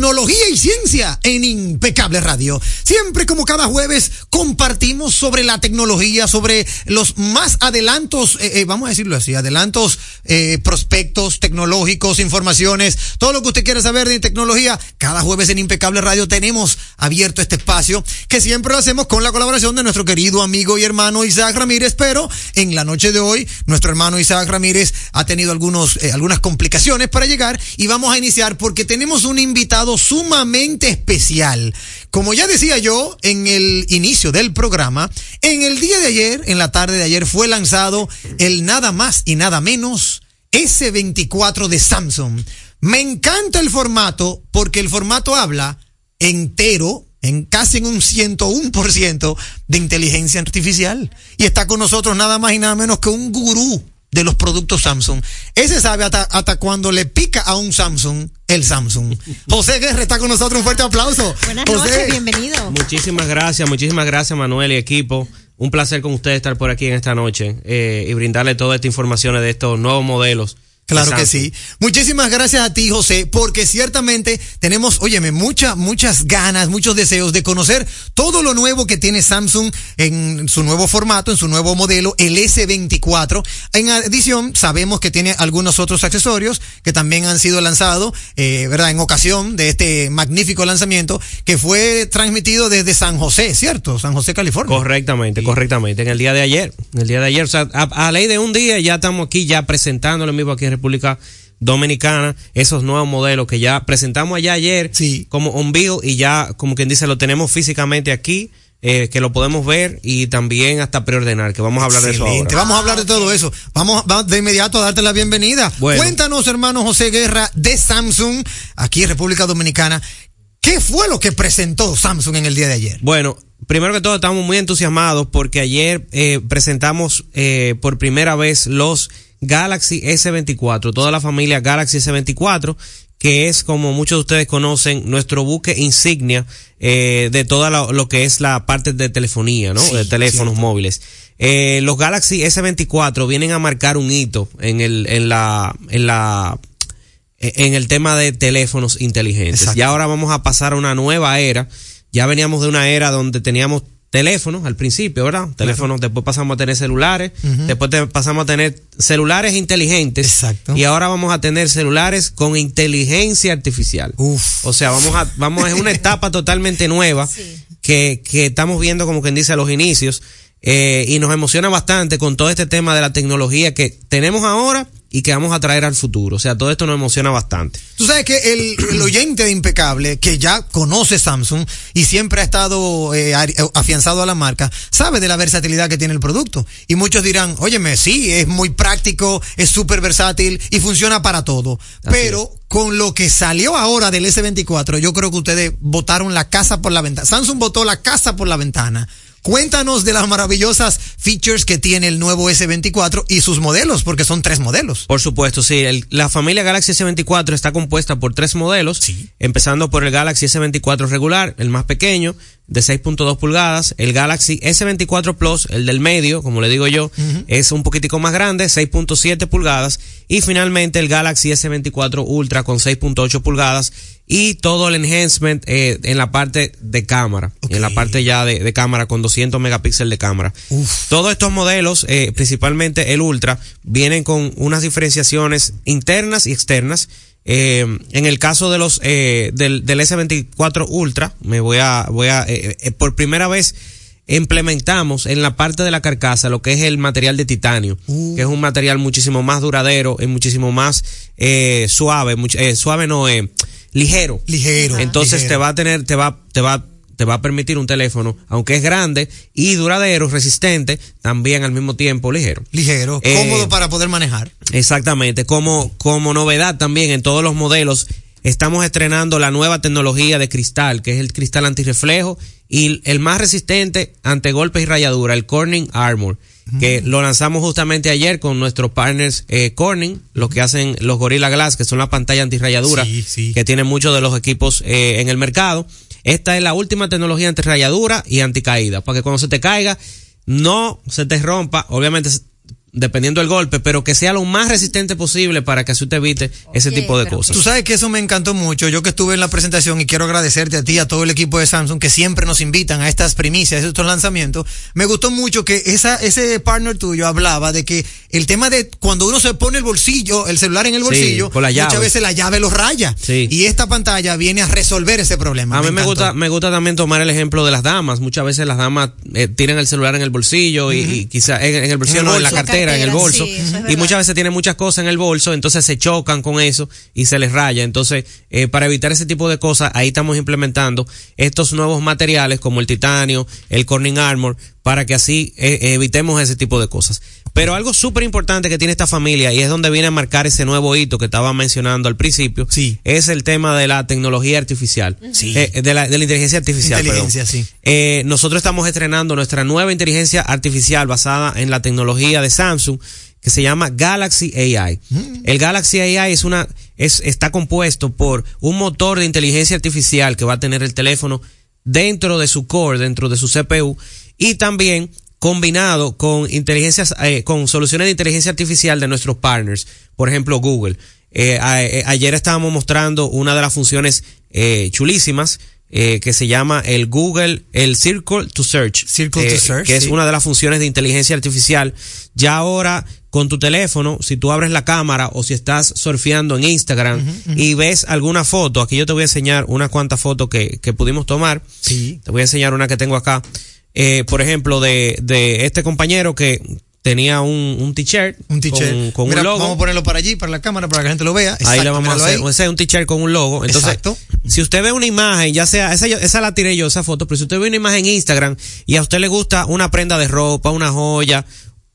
tecnología y ciencia en Impecable Radio. Siempre como cada jueves compartimos sobre la tecnología, sobre los más adelantos, eh, eh, vamos a decirlo así, adelantos, eh, prospectos tecnológicos, informaciones, todo lo que usted quiera saber de tecnología. Cada jueves en Impecable Radio tenemos abierto este espacio que siempre lo hacemos con la colaboración de nuestro querido amigo y hermano Isaac Ramírez, pero en la noche de hoy nuestro hermano Isaac Ramírez ha tenido algunos, algunas complicaciones para llegar y vamos a iniciar porque tenemos un invitado sumamente especial. Como ya decía yo en el inicio del programa, en el día de ayer, en la tarde de ayer, fue lanzado el nada más y nada menos S24 de Samsung. Me encanta el formato porque el formato habla entero, en casi en un 101% de inteligencia artificial. Y está con nosotros nada más y nada menos que un gurú de los productos Samsung. Ese sabe hasta, hasta cuando le pica a un Samsung el Samsung. José Guerra está con nosotros, un fuerte aplauso. Buenas José. noches, bienvenido. Muchísimas gracias, muchísimas gracias Manuel y equipo. Un placer con ustedes estar por aquí en esta noche eh, y brindarle toda esta información de estos nuevos modelos. Claro que sí. Muchísimas gracias a ti, José, porque ciertamente tenemos, óyeme, muchas, muchas ganas, muchos deseos de conocer todo lo nuevo que tiene Samsung en su nuevo formato, en su nuevo modelo, el S24. En adición, sabemos que tiene algunos otros accesorios que también han sido lanzados, eh, ¿verdad? En ocasión de este magnífico lanzamiento que fue transmitido desde San José, ¿cierto? San José, California. Correctamente, correctamente. En el día de ayer, en el día de ayer, o sea, a, a ley de un día ya estamos aquí ya presentándolo mismo aquí en República Dominicana, esos nuevos modelos que ya presentamos allá ayer como on bill y ya, como quien dice, lo tenemos físicamente aquí. eh, que lo podemos ver y también hasta preordenar, que vamos a hablar de eso ahora. Vamos a hablar de todo eso. Vamos, vamos de inmediato a darte la bienvenida. Bueno. Cuéntanos, hermano José Guerra, de Samsung, aquí en República Dominicana. ¿Qué fue lo que presentó Samsung en el día de ayer? Bueno, primero que todo estamos muy entusiasmados porque ayer eh, presentamos eh, por primera vez los Galaxy S24, toda la familia Galaxy S24, que es como muchos de ustedes conocen nuestro buque insignia eh, de toda lo, lo que es la parte de telefonía, ¿no? Sí, de teléfonos cierto. móviles. Eh, los Galaxy S24 vienen a marcar un hito en el en la en la en el tema de teléfonos inteligentes. Exacto. Y ahora vamos a pasar a una nueva era. Ya veníamos de una era donde teníamos teléfonos al principio, ¿verdad? Teléfonos, después pasamos a tener celulares, después te- pasamos a tener celulares inteligentes. Exacto. Y ahora vamos a tener celulares con inteligencia artificial. O sea, vamos a, vamos, es una etapa totalmente nueva que, que estamos viendo como quien dice a los inicios. eh, y nos emociona bastante con todo este tema de la tecnología que tenemos ahora y que vamos a traer al futuro. O sea, todo esto nos emociona bastante. Tú sabes que el, el oyente de Impecable, que ya conoce Samsung y siempre ha estado eh, ari- afianzado a la marca, sabe de la versatilidad que tiene el producto. Y muchos dirán, óyeme, sí, es muy práctico, es súper versátil y funciona para todo. Pero con lo que salió ahora del S24, yo creo que ustedes botaron la casa por la ventana. Samsung botó la casa por la ventana. Cuéntanos de las maravillosas features que tiene el nuevo S24 y sus modelos, porque son tres modelos. Por supuesto, sí. El- la familia Galaxy S24 está compuesta por tres modelos, empezando por el Galaxy S24 regular, el más pequeño, de 6.2 pulgadas. El Galaxy S24 Plus, el del medio, como le digo yo, es un poquitico más grande, 6.7 pulgadas. Y finalmente el Galaxy S24 Ultra con 6.8 pulgadas y todo el enhancement eh, en la parte de cámara, en la parte ya de, de cámara con 200 megapíxeles de cámara. Todos estos modelos, eh, principalmente el Ultra, vienen con unas diferenciaciones internas y externas. Eh, en el caso de los eh, del, del S24 Ultra, me voy a voy a eh, eh, por primera vez implementamos en la parte de la carcasa lo que es el material de titanio, que es un material muchísimo más duradero, es muchísimo más eh, suave, much- suave no eh, ligero. Ligero. Entonces ligero. te va a tener, te va, te va, te va a permitir un teléfono, aunque es grande y duradero, resistente, también al mismo tiempo ligero. Ligero, Eh, cómodo para poder manejar. Exactamente, como, como novedad también en todos los modelos, estamos estrenando la nueva tecnología de cristal, que es el cristal antirreflejo y el más resistente ante golpes y rayadura, el Corning Armor. Que lo lanzamos justamente ayer con nuestros partners eh, Corning, lo que hacen los Gorilla Glass, que son la pantalla antirrayadura, que tienen muchos de los equipos eh, en el mercado. Esta es la última tecnología antirrayadura y anticaída, para que cuando se te caiga no se te rompa, obviamente dependiendo del golpe, pero que sea lo más resistente posible para que así usted evite ese tipo de cosas. Tú sabes que eso me encantó mucho. Yo que estuve en la presentación y quiero agradecerte a ti, a todo el equipo de Samsung que siempre nos invitan a estas primicias, a estos lanzamientos. Me gustó mucho que esa, ese partner tuyo hablaba de que el tema de cuando uno se pone el bolsillo, el celular en el bolsillo, con la llave. muchas veces la llave lo raya. Sí. Y esta pantalla viene a resolver ese problema. A mí me gusta, me gusta también tomar el ejemplo de las damas. Muchas veces las damas eh, tiran el celular en el bolsillo y, y quizá en, en el bolsillo En el no, en la bolso. Cartera, en el bolso. sí, eso es y muchas veces tienen muchas cosas en el bolso, entonces se chocan con eso y se les raya. Entonces, eh, para evitar ese tipo de cosas, ahí estamos implementando estos nuevos materiales como el titanio, el Corning Armor, para que así eh, evitemos ese tipo de cosas. Pero algo súper importante que tiene esta familia y es donde viene a marcar ese nuevo hito que estaba mencionando al principio, es el tema de la tecnología artificial, Sí. Eh, de, la, de la inteligencia artificial. Inteligencia, perdón. sí. Eh, nosotros estamos estrenando nuestra nueva inteligencia artificial basada en la tecnología de Samsung que se llama Galaxy AI. El Galaxy AI es una es está compuesto por un motor de inteligencia artificial que va a tener el teléfono dentro de su core, dentro de su CPU y también combinado con inteligencias eh, con soluciones de inteligencia artificial de nuestros partners, por ejemplo Google. Eh, a- eh, ayer estábamos mostrando una de las funciones eh, chulísimas eh, que se llama el Google, el Circle to Search. Circle to eh, Search, Que es una de las funciones de inteligencia artificial. Ya ahora, con tu teléfono, si tú abres la cámara o si estás surfeando en Instagram y ves alguna foto, aquí yo te voy a enseñar unas cuantas fotos que, que pudimos tomar. Sí. Te voy a enseñar una que tengo acá. Eh, por ejemplo, de, de este compañero que tenía un, un t-shirt. Un t-shirt. Con, con Mira, un logo. Vamos a ponerlo para allí, para la cámara, para que la gente lo vea. Ahí Exacto, vamos a hacer. ahí. Ese es un t-shirt con un logo. Entonces, Exacto. si usted ve una imagen, ya sea, esa, esa la tiré yo, esa foto, pero si usted ve una imagen en Instagram y a usted le gusta una prenda de ropa, una joya,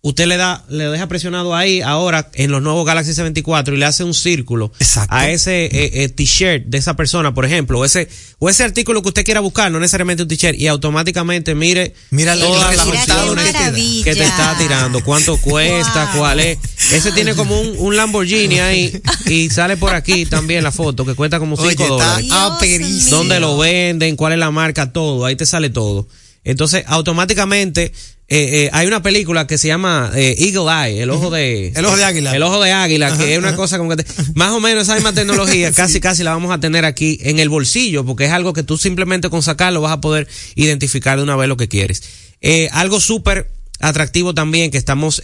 usted le da, le deja presionado ahí ahora en los nuevos Galaxy S24 y le hace un círculo a ese eh, eh, t-shirt de esa persona, por ejemplo, o ese, o ese artículo que usted quiera buscar, no necesariamente un t-shirt, y automáticamente mire, Mira todas el las opciones que te está tirando, cuánto cuesta, cuál es. Ese tiene como un, un Lamborghini ahí y sale por aquí también la foto que cuesta como 5 Oye, está dólares. aperísimo. ¿Dónde lo venden? ¿Cuál es la marca? Todo. Ahí te sale todo. Entonces, automáticamente, eh, eh, hay una película que se llama eh, Eagle Eye, el ojo de... El ojo de águila. El ojo de águila, Ajá, que es una ajá. cosa como que... te- más o menos esa misma tecnología, casi casi la vamos a tener aquí en el bolsillo, porque es algo que tú simplemente con sacarlo vas a poder identificar de una vez lo que quieres. Eh, algo súper atractivo también que estamos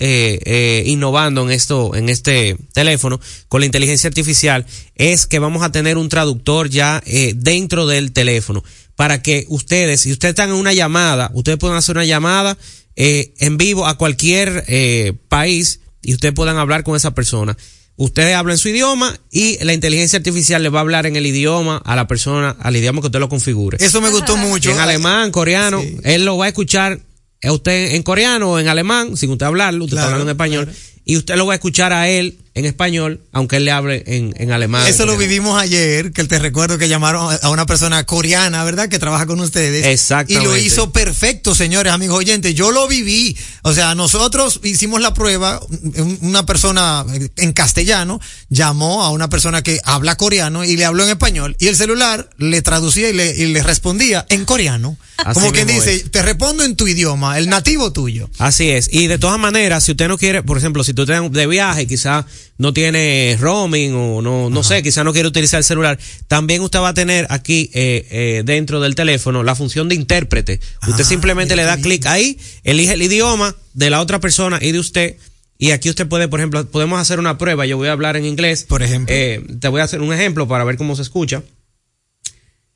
innovando en esto en este teléfono con la inteligencia artificial es que vamos a tener un traductor ya eh, dentro del teléfono para que ustedes si ustedes están en una llamada ustedes puedan hacer una llamada eh, en vivo a cualquier eh, país y ustedes puedan hablar con esa persona. Ustedes hablan su idioma y la inteligencia artificial le va a hablar en el idioma a la persona, al idioma que usted lo configure. Eso me gustó mucho. En alemán, coreano, él lo va a escuchar a usted en coreano o en alemán, sin usted hablarlo, usted Claro, está hablando en español, y usted lo va a escuchar a él en español, aunque él le hable en, en alemán. Eso lo vivimos ayer, que te recuerdo que llamaron a una persona coreana, ¿verdad? Que trabaja con ustedes. Exactamente. Y lo hizo perfecto, señores, amigos oyentes. Yo lo viví. O sea, nosotros hicimos la prueba. un- Una persona en castellano llamó a una persona que habla coreano y le habló en español. Y el celular le traducía y le, y le respondía en coreano. Así Como quien dice, te respondo en tu idioma, el nativo tuyo. Así es. Y de todas maneras, si usted no quiere, por ejemplo, si tú estás de viaje, quizás no tiene roaming o no, no sé, quizás no quiere utilizar el celular, también usted va a tener aquí eh, eh, dentro del teléfono la función de intérprete. Usted simplemente le da clic ahí, elige el idioma de la otra persona y de usted. Y aquí usted puede, por ejemplo, podemos hacer una prueba. Yo voy a hablar en inglés. Por ejemplo. Eh, te voy a hacer un ejemplo para ver cómo se escucha.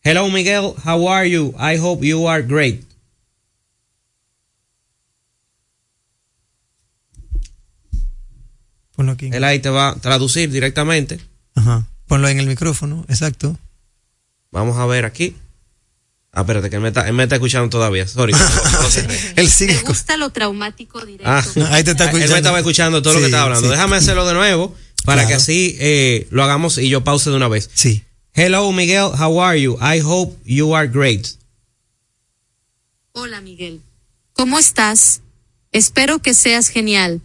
Hello, Miguel. How are you? I hope you are great. Ponlo aquí. Él ahí te va a traducir directamente. Ajá. Ponlo en el micrófono, exacto. Vamos a ver aquí. Ah, espérate, que él me está, él me está escuchando todavía. Sorry. Él sigue. Me gusta lo traumático directo. Ah, ahí te está Él me escuchando. estaba escuchando todo lo que estaba hablando. sí. Déjame hacerlo de nuevo para Claro. que así eh, lo hagamos y yo pause de una vez. Sí. Hello, Miguel. How are you? I hope you are great. Hola Miguel. ¿Cómo estás? Espero que seas genial.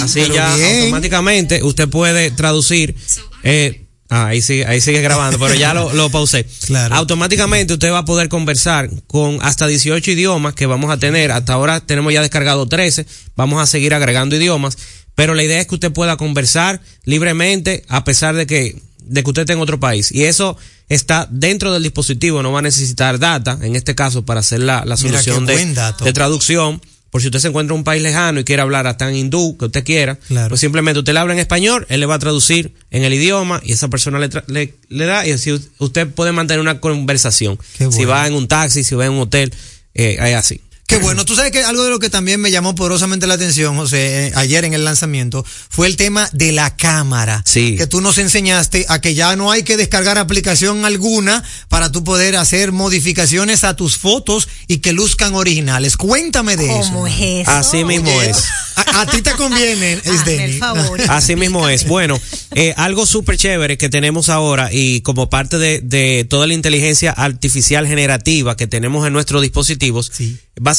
Así ya automáticamente usted puede traducir. Eh, ah, ahí sigue, ahí sigue grabando, pero ya lo, lo pausé. Automáticamente usted va a poder conversar con hasta 18 idiomas que vamos a tener. Hasta ahora tenemos ya descargado 13. Vamos a seguir agregando idiomas. Pero la idea es que usted pueda conversar libremente a pesar de que, de que usted esté en otro país. Y eso está dentro del dispositivo, no va a necesitar data, en este caso, para hacer la, la solución de, de traducción. Por si usted se encuentra en un país lejano y quiere hablar hasta en hindú, que usted quiera, pues simplemente usted le habla en español, él le va a traducir en el idioma y esa persona le, tra- le, le da y así usted puede mantener una conversación. Si va en un taxi, si va en un hotel, eh, es así. Qué bueno, tú sabes que algo de lo que también me llamó poderosamente la atención, José, eh, ayer en el lanzamiento, fue el tema de la cámara. Sí. Que tú nos enseñaste a que ya no hay que descargar aplicación alguna para tú poder hacer modificaciones a tus fotos y que luzcan originales. Cuéntame de eso. ¿Cómo es eso? Así mismo Oye, es. A, a ti te conviene, es favor. Así mismo es. Bueno, eh, algo súper chévere que tenemos ahora y como parte de, de toda la inteligencia artificial generativa que tenemos en nuestros dispositivos,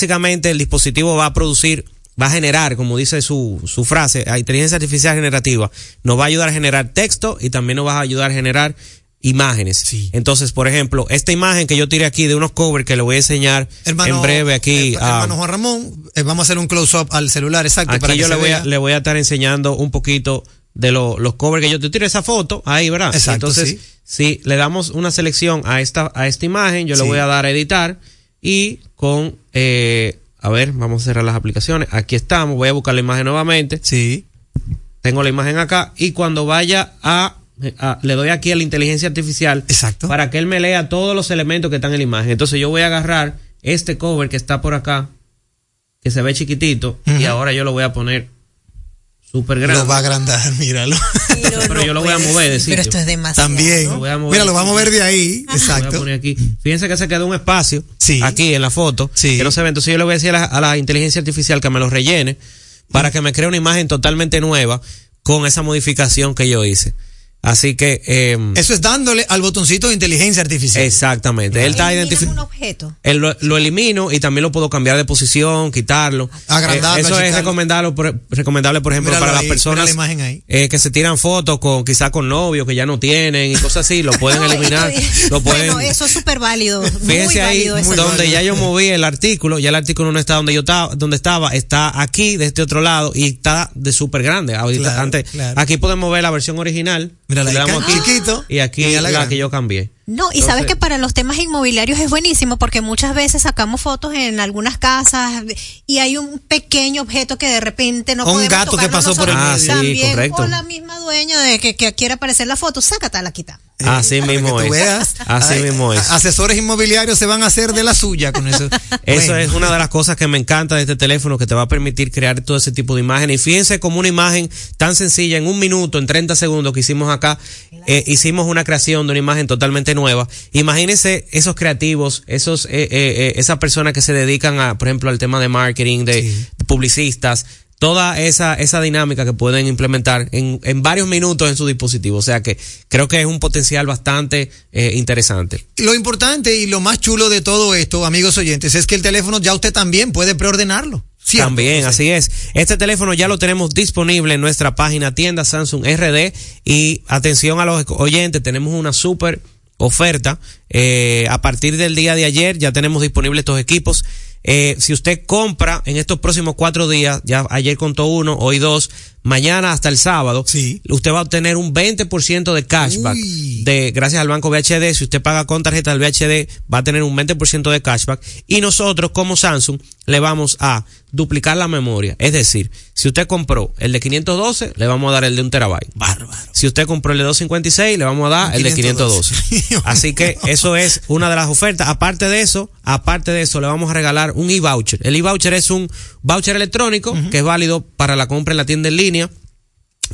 básicamente el dispositivo va a producir, va a generar, como dice su, su frase, a inteligencia artificial generativa, nos va a ayudar a generar texto y también nos va a ayudar a generar imágenes. Entonces, por ejemplo, esta imagen que yo tiré aquí de unos covers que le voy a enseñar Hermano, en breve aquí eh, a- hermano Juan Ramón, eh, vamos a hacer un close-up al celular, exacto. para Aquí que yo le voy, a, le voy a estar enseñando un poquito de lo- los covers que yo te tiro esa foto ahí, ¿verdad? Exacto, Entonces, sí. si le damos una selección a esta, a esta imagen, yo Sí. le voy a dar a editar y con, eh, a ver, vamos a cerrar las aplicaciones. Aquí estamos, voy a buscar la imagen nuevamente. Sí. Tengo la imagen acá y cuando vaya a, a- le doy aquí a la inteligencia artificial Exacto. para que él me lea todos los elementos que están en la imagen. Entonces yo voy a agarrar este cover que está por acá, que se ve chiquitito, y ahora yo lo voy a poner súper grande. Lo va a agrandar, míralo. Pero yo lo voy a mover de sitio. Pero esto es demasiado. También. Lo voy a mover Mira, lo de va a mover de ahí. Lo voy a Exacto. poner aquí. Fíjense que se quedó un espacio Sí. aquí en la foto Sí. que no se ve. Entonces yo le voy a decir a la, a la inteligencia artificial que me lo rellene para que me cree una imagen totalmente nueva con esa modificación que yo hice. Así que eh, Eso es dándole al botoncito de inteligencia artificial. exactamente. Él está identificando. un objeto. Él lo, lo elimino y también lo puedo cambiar de posición, quitarlo. Agrandarlo, Eh, eso es recomendable, por, recomendable, por ejemplo, Míralo para ahí, las personas la imagen ahí. eh, que se tiran fotos con quizá con novios que ya no tienen y cosas así, lo pueden eliminar, lo pueden. Bueno, eso es súper válido. muy Fíjense ahí válido donde ya yo moví el artículo, ya el artículo no está donde yo estaba, donde estaba, está aquí de este otro lado y está de súper grande. Ahorita, Claro, antes, claro. aquí podemos ver la versión original. Mira, le la damos aquí chiquito y aquí y la que yo cambié. No, y sabes que para los temas inmobiliarios es buenísimo porque muchas veces sacamos fotos en algunas casas y hay un pequeño objeto que de repente no un podemos gato que pasó por el medio. Ah, sí, también, correcto. O la misma dueña de que, que quiere aparecer la foto, sácata, la quita. Así mismo que tú es. veas. Así mismo es. Asesores inmobiliarios se van a hacer de la suya con eso. Eso Bueno. es una de las cosas que me encanta de este teléfono que te va a permitir crear todo ese tipo de imágenes. Y fíjense como una imagen tan sencilla, en un minuto, en 30 segundos que hicimos acá, eh, hicimos una creación de una imagen totalmente nueva. Imagínense esos creativos, esos, eh, eh, eh, esas personas que se dedican a, por ejemplo, al tema de marketing, de publicistas, toda esa, esa dinámica que pueden implementar en, en varios minutos en su dispositivo. O sea que creo que es un potencial bastante eh, interesante. Lo importante y lo más chulo de todo esto, amigos oyentes, es que el teléfono ya usted también puede preordenarlo. ¿cierto? También, así es. Este teléfono ya lo tenemos disponible en nuestra página tienda Samsung RD y atención a los oyentes, tenemos una súper oferta. Eh, a partir del día de ayer ya tenemos disponibles estos equipos. Eh, si usted compra en estos próximos cuatro días, ya ayer contó uno, hoy dos, mañana hasta el sábado, usted va a obtener un 20% de cashback de gracias al banco VHD. Si usted paga con tarjeta del VHD, va a tener un 20% de cashback. Y nosotros, como Samsung, le vamos a duplicar la memoria. Es decir, si usted compró el de 512, le vamos a dar el de un terabyte. Bárbaro. Si usted compró el de 256, le vamos a dar el de 512. Así que eso es una de las ofertas. Aparte de eso, aparte de eso, le vamos a regalar un e-voucher. El e-voucher es un voucher electrónico que es válido para la compra en la tienda en línea.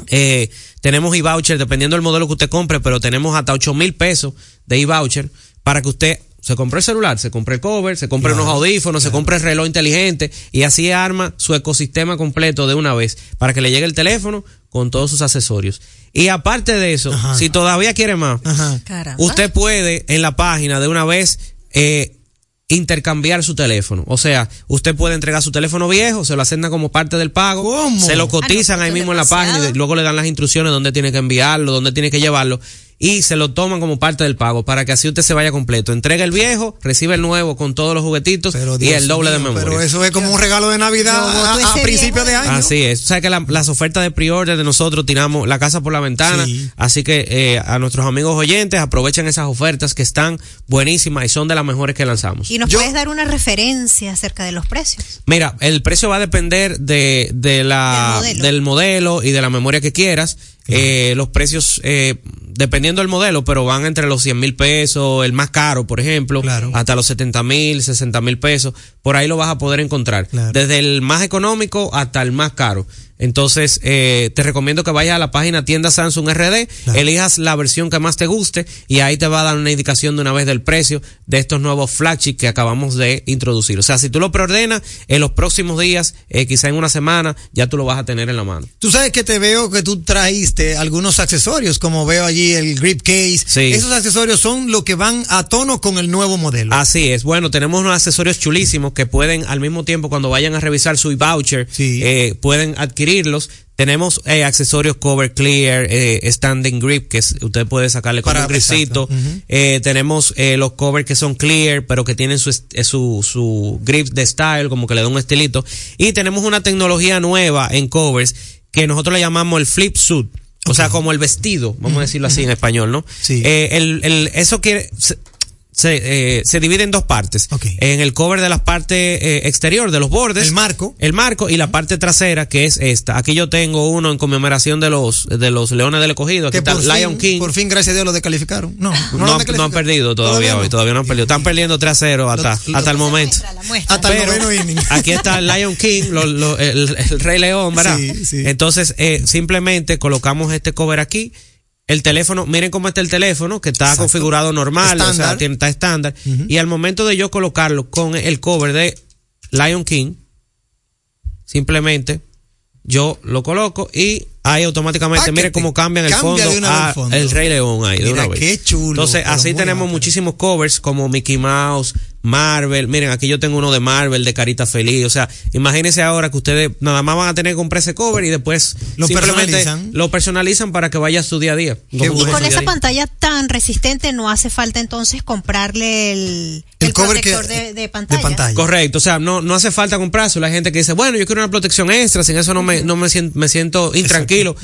Eh, tenemos e-voucher dependiendo del modelo que usted compre, pero tenemos hasta 8 mil pesos de e-voucher para que usted se compre el celular, se compre el cover, se compre unos audífonos, se compre el reloj inteligente y así arma su ecosistema completo de una vez para que le llegue el teléfono con todos sus accesorios. Y aparte de eso, si todavía quiere más, usted puede en la página de una vez eh, intercambiar su teléfono. O sea, usted puede entregar su teléfono viejo, se lo asigna como parte del pago, se lo cotizan ahí mismo en la página y luego le dan las instrucciones dónde tiene que enviarlo, dónde tiene que llevarlo y se lo toman como parte del pago para que así usted se vaya completo. Entrega el viejo, recibe el nuevo con todos los juguetitos y el doble de memoria. Pero eso es como un regalo de Navidad a, a principio de año. Así es. O sea que la- las ofertas de pre-order de nosotros tiramos la casa por la ventana. Así que eh, a nuestros amigos oyentes aprovechen esas ofertas que están buenísimas y son de las mejores que lanzamos. Y nos puedes dar una referencia acerca de los precios. Mira, el precio va a depender de, de la, del, modelo. y de la memoria que quieras. Eh, los precios, eh, dependiendo del modelo, pero van entre los 100 mil pesos, el más caro, por ejemplo, hasta los 70 mil, 60 mil pesos. Por ahí lo vas a poder encontrar. Desde el más económico hasta el más caro. Entonces, eh, te recomiendo que vayas a la página tienda Samsung RD, elijas la versión que más te guste y ahí te va a dar una indicación de una vez del precio de estos nuevos flagship que acabamos de introducir. O sea, si tú lo preordenas en los próximos días, eh, quizá en una semana, ya tú lo vas a tener en la mano. Tú sabes que te veo que tú trajiste algunos accesorios, como veo allí el grip case. Sí. Esos accesorios son lo que van a tono con el nuevo modelo. Así es. Bueno, tenemos unos accesorios chulísimos que pueden al mismo tiempo cuando vayan a revisar su voucher, eh, pueden adquirirlos. Tenemos eh, accesorios cover clear, eh, standing grip, que es- usted puede sacarle con Para- un. Ujú. Eh, tenemos los covers que son clear, pero que tienen su, su, su grip de style, como que le da un estilito. Y tenemos una tecnología nueva en covers que nosotros le llamamos el flip suit. O sea, como el vestido, vamos a decirlo así en español, ¿no? Sí. Eh, el, el, eso quiere, se, eh, se divide en dos partes. En el cover de la parte eh, exterior, de los bordes. El marco. El marco y la parte trasera, que es esta. Aquí yo tengo uno en conmemoración de los, de los leones del escogido. Aquí Que está Lion fin, King. por fin, gracias a Dios, lo descalificaron. No, no, No, lo han- no han descalificaron. perdido todavía Todavía hoy, todavía no han perdido. Están perdiendo 3 a 0 hasta, hasta el momento. Hasta el Pero noveno inning. aquí está el Lion King, lo- lo- el, el Rey León, ¿verdad? Sí, sí. Entonces, eh, simplemente colocamos este cover aquí. El teléfono, miren cómo está el teléfono, que está Exacto. configurado normal, o sea, tiene- está estándar. Y al momento de yo colocarlo con el cover de Lion King, simplemente yo lo coloco y ahí automáticamente, Paquete. miren cómo cambian el Cambia fondo de una a el fondo. el Rey León ahí de Mira, una vez. qué chulo, Entonces, así tenemos muchísimos covers como Mickey Mouse, Marvel. Miren, aquí yo tengo uno de Marvel, de Carita Feliz. O sea, imagínense ahora que ustedes nada más van a tener que comprar ese cover y después Lo simplemente personalizan. lo personalizan para que vaya a su día a día. Y con día esa día. pantalla tan resistente no hace falta entonces comprarle el, el, cover protector que- de, de pantalla. Correcto, o sea, no, no hace falta comprárselo. Hay gente que dice, bueno, yo quiero una protección extra, sin eso no me, no me siento, me siento intranquilo.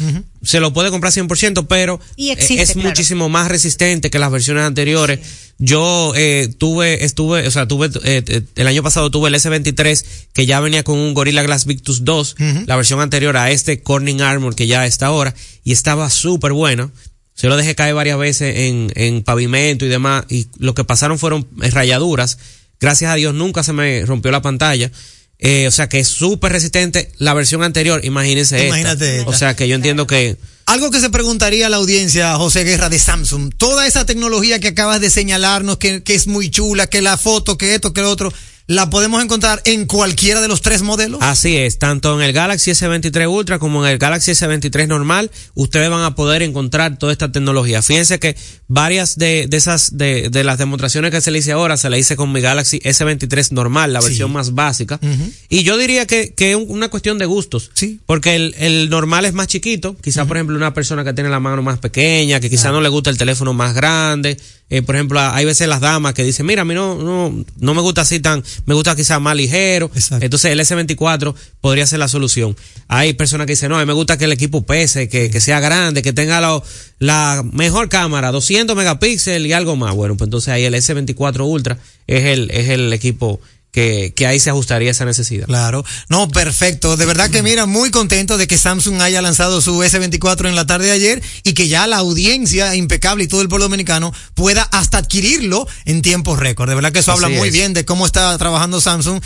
Se lo puede comprar 100%, pero Y existe, es claro. muchísimo más resistente que las versiones anteriores. Yo eh, tuve, estuve, o sea, tuve, eh, eh, el año pasado tuve el S23 que ya venía con un Gorilla Glass Victus 2, la versión anterior a este Corning Armor que ya está ahora, y estaba súper buena. Se lo dejé caer varias veces en, en pavimento y demás, y lo que pasaron fueron eh, rayaduras. Gracias a Dios nunca se me rompió la pantalla. Eh, o sea que es súper resistente la versión anterior, imagínense esta. Imagínate esta. O sea que yo entiendo que Algo que se preguntaría a la audiencia, José Guerra, de Samsung. Toda esa tecnología que acabas de señalarnos, que, que es muy chula, que la foto, que esto, que lo otro, ¿la podemos encontrar en cualquiera de los tres modelos? Así es, tanto en el Galaxy S23 Ultra como en el Galaxy S23 normal, ustedes van a poder encontrar toda esta tecnología. Fíjense que varias de, de esas, de, de las demostraciones que se le hice ahora, se la hice con mi Galaxy S23 normal, la versión más básica. Y yo diría que, que es un- una cuestión de gustos. Porque el, el normal es más chiquito. Quizá, por ejemplo, una persona que tiene la mano más pequeña, que quizá no le gusta el teléfono más grande. Eh, por ejemplo, hay veces las damas que dicen, mira, a mí no, no, no me gusta así tan, me gusta quizá más ligero. Entonces el S24 podría ser la solución. Hay personas que dicen, no, a mí me gusta que el equipo pese, que, que sea grande, que tenga lo- la mejor cámara, 200 megapíxeles y algo más. Bueno, pues entonces ahí el S24 Ultra es el, es el equipo que, que ahí se ajustaría esa necesidad. Claro. No, perfecto. De verdad que mira, muy contento de que Samsung haya lanzado su S24 en la tarde de ayer y que ya la audiencia impecable y todo el pueblo dominicano pueda hasta adquirirlo en tiempo récord. De verdad que eso Así habla muy es. bien de cómo está trabajando Samsung.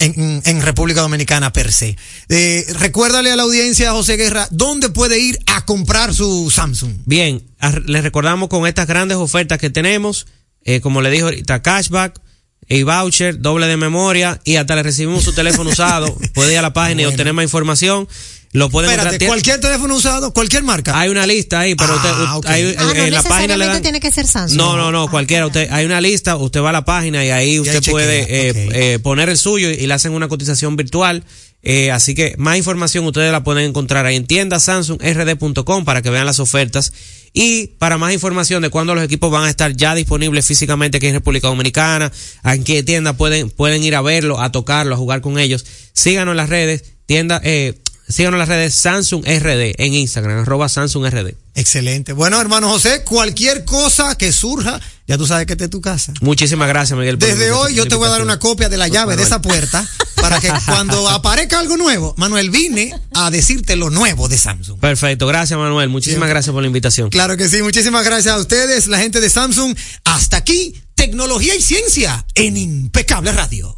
En, en República Dominicana per se. Eh, recuérdale a la audiencia, José Guerra, ¿dónde puede ir a comprar su Samsung? Bien, les recordamos con estas grandes ofertas que tenemos, eh, como le dijo ahorita, cashback, y voucher, doble de memoria y hasta le recibimos su teléfono usado. Puede ir a la página y obtener más información. Lo pueden Espérate, encontrar- cualquier teléfono usado, cualquier marca. Hay una lista ahí, pero usted, Ah, ok. hay- Ah, no en la página le necesariamente dan. tiene que ser Samsung. No, no, no, cualquiera. Usted, hay una lista, usted va a la página y ahí usted puede eh, eh, poner el suyo y le hacen una cotización virtual. Eh, así que más información ustedes la pueden encontrar ahí en tienda samsungrd.com para que vean las ofertas. Y para más información de cuándo los equipos van a estar ya disponibles físicamente aquí en República Dominicana, en qué tienda pueden, pueden ir a verlo, a tocarlo, a jugar con ellos, síganos en las redes, tienda, eh, síganos en las redes Samsung RD en Instagram, arroba Samsung RD. Excelente. Bueno, hermano José, cualquier cosa que surja, ya tú sabes que esta es tu casa. Muchísimas gracias, Miguel. Desde hoy yo te voy a dar una copia de la llave de esa puerta para que cuando aparezca algo nuevo, Manuel, vine a decirte lo nuevo de Samsung. Perfecto, gracias Manuel, muchísimas gracias por la invitación. Claro que sí, muchísimas gracias a ustedes, la gente de Samsung. Hasta aquí, tecnología y ciencia en Impecable Radio.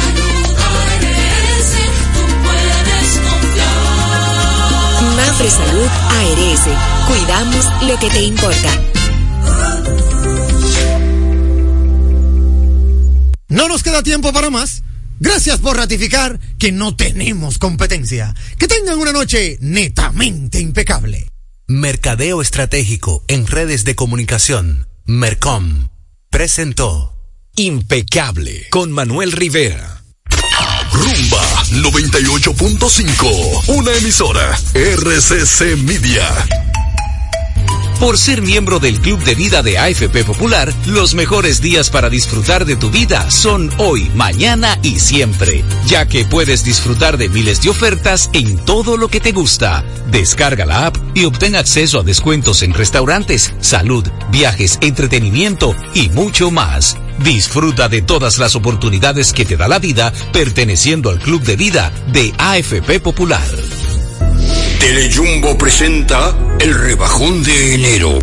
Salud ARS, cuidamos lo que te importa. No nos queda tiempo para más. Gracias por ratificar que no tenemos competencia. Que tengan una noche netamente impecable. Mercadeo Estratégico en redes de comunicación. Mercom. Presentó. Impecable con Manuel Rivera. Rumba 98.5, una emisora RCC Media. Por ser miembro del Club de Vida de AFP Popular, los mejores días para disfrutar de tu vida son hoy, mañana y siempre, ya que puedes disfrutar de miles de ofertas en todo lo que te gusta. Descarga la app y obtén acceso a descuentos en restaurantes, salud, viajes, entretenimiento y mucho más. Disfruta de todas las oportunidades que te da la vida perteneciendo al Club de Vida de AFP Popular. Telejumbo presenta el rebajón de enero.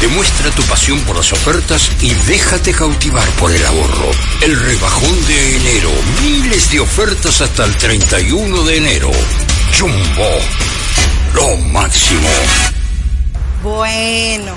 Demuestra tu pasión por las ofertas y déjate cautivar por el ahorro. El rebajón de enero. Miles de ofertas hasta el 31 de enero. Jumbo. Lo máximo. Bueno,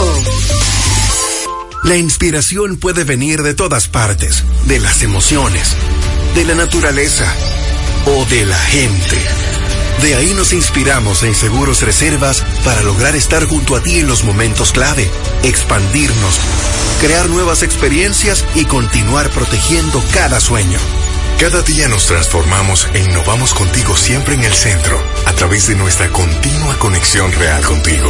La inspiración puede venir de todas partes, de las emociones, de la naturaleza o de la gente. De ahí nos inspiramos en Seguros Reservas para lograr estar junto a ti en los momentos clave, expandirnos, crear nuevas experiencias y continuar protegiendo cada sueño. Cada día nos transformamos e innovamos contigo siempre en el centro, a través de nuestra continua conexión real contigo.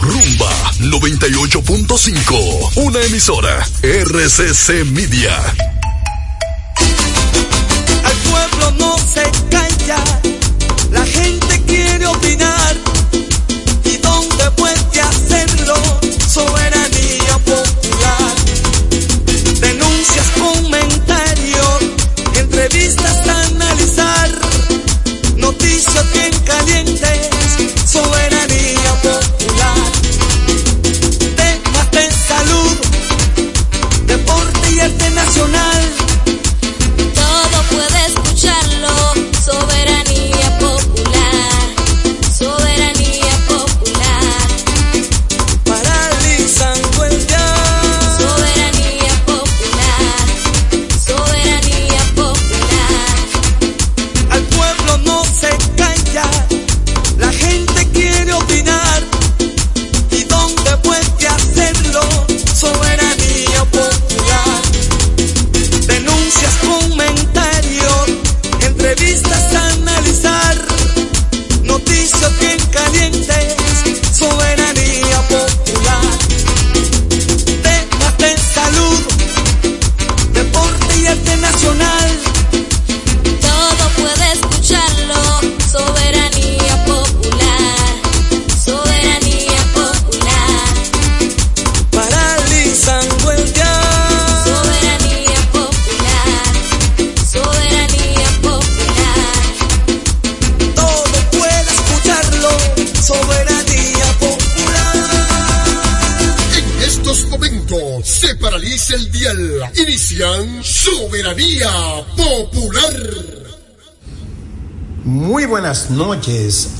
Rumba 98.5, una emisora RCC Media. Al pueblo no se calla, la gente quiere opinar.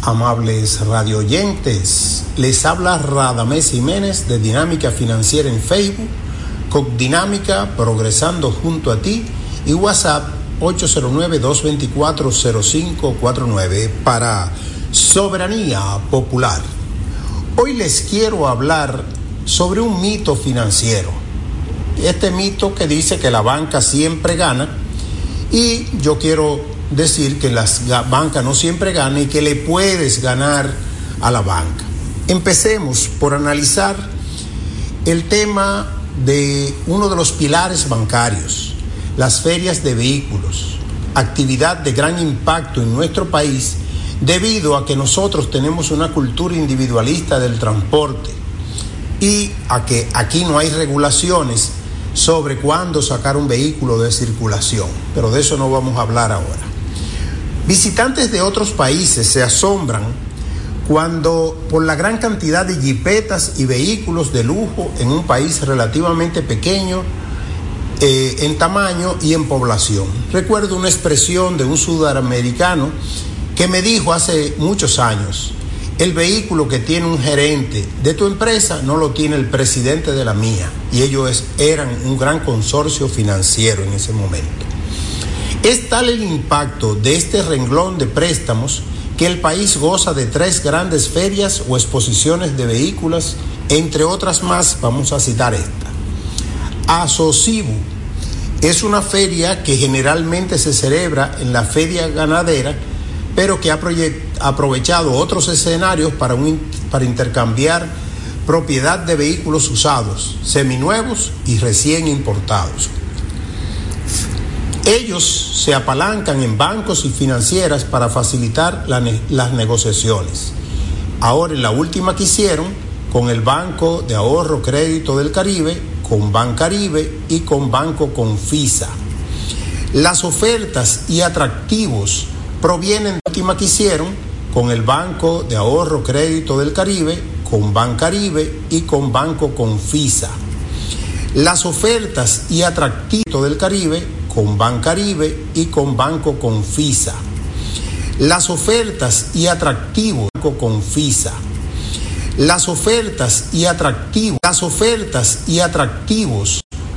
Amables radioyentes. Les habla Radamés Jiménez de Dinámica Financiera en Facebook, con Dinámica Progresando junto a ti y WhatsApp 809-224-0549 para Soberanía Popular. Hoy les quiero hablar sobre un mito financiero. Este mito que dice que la banca siempre gana y yo quiero decir que la banca no siempre gana y que le puedes ganar a la banca. Empecemos por analizar el tema de uno de los pilares bancarios, las ferias de vehículos, actividad de gran impacto en nuestro país debido a que nosotros tenemos una cultura individualista del transporte y a que aquí no hay regulaciones sobre cuándo sacar un vehículo de circulación, pero de eso no vamos a hablar ahora. Visitantes de otros países se asombran cuando por la gran cantidad de jipetas y vehículos de lujo en un país relativamente pequeño eh, en tamaño y en población. Recuerdo una expresión de un sudamericano que me dijo hace muchos años, el vehículo que tiene un gerente de tu empresa no lo tiene el presidente de la mía. Y ellos eran un gran consorcio financiero en ese momento. Es tal el impacto de este renglón de préstamos que el país goza de tres grandes ferias o exposiciones de vehículos, entre otras más, vamos a citar esta. Asocibu es una feria que generalmente se celebra en la feria ganadera, pero que ha aprovechado otros escenarios para, para intercambiar propiedad de vehículos usados, seminuevos y recién importados. Ellos se apalancan en bancos y financieras para facilitar las negociaciones. Ahora en la última que hicieron con el Banco de Ahorro Crédito del Caribe, con Bancaribe y con Banco Confisa. Las ofertas y atractivos provienen de la última que hicieron con el Banco de Ahorro Crédito del Caribe, con Bancaribe y con Banco Confisa. Las ofertas y atractivos del Caribe con Bancaribe y con Banco Confisa. Las ofertas y atractivos Banco Confisa. Las ofertas y atractivos, las ofertas y atractivos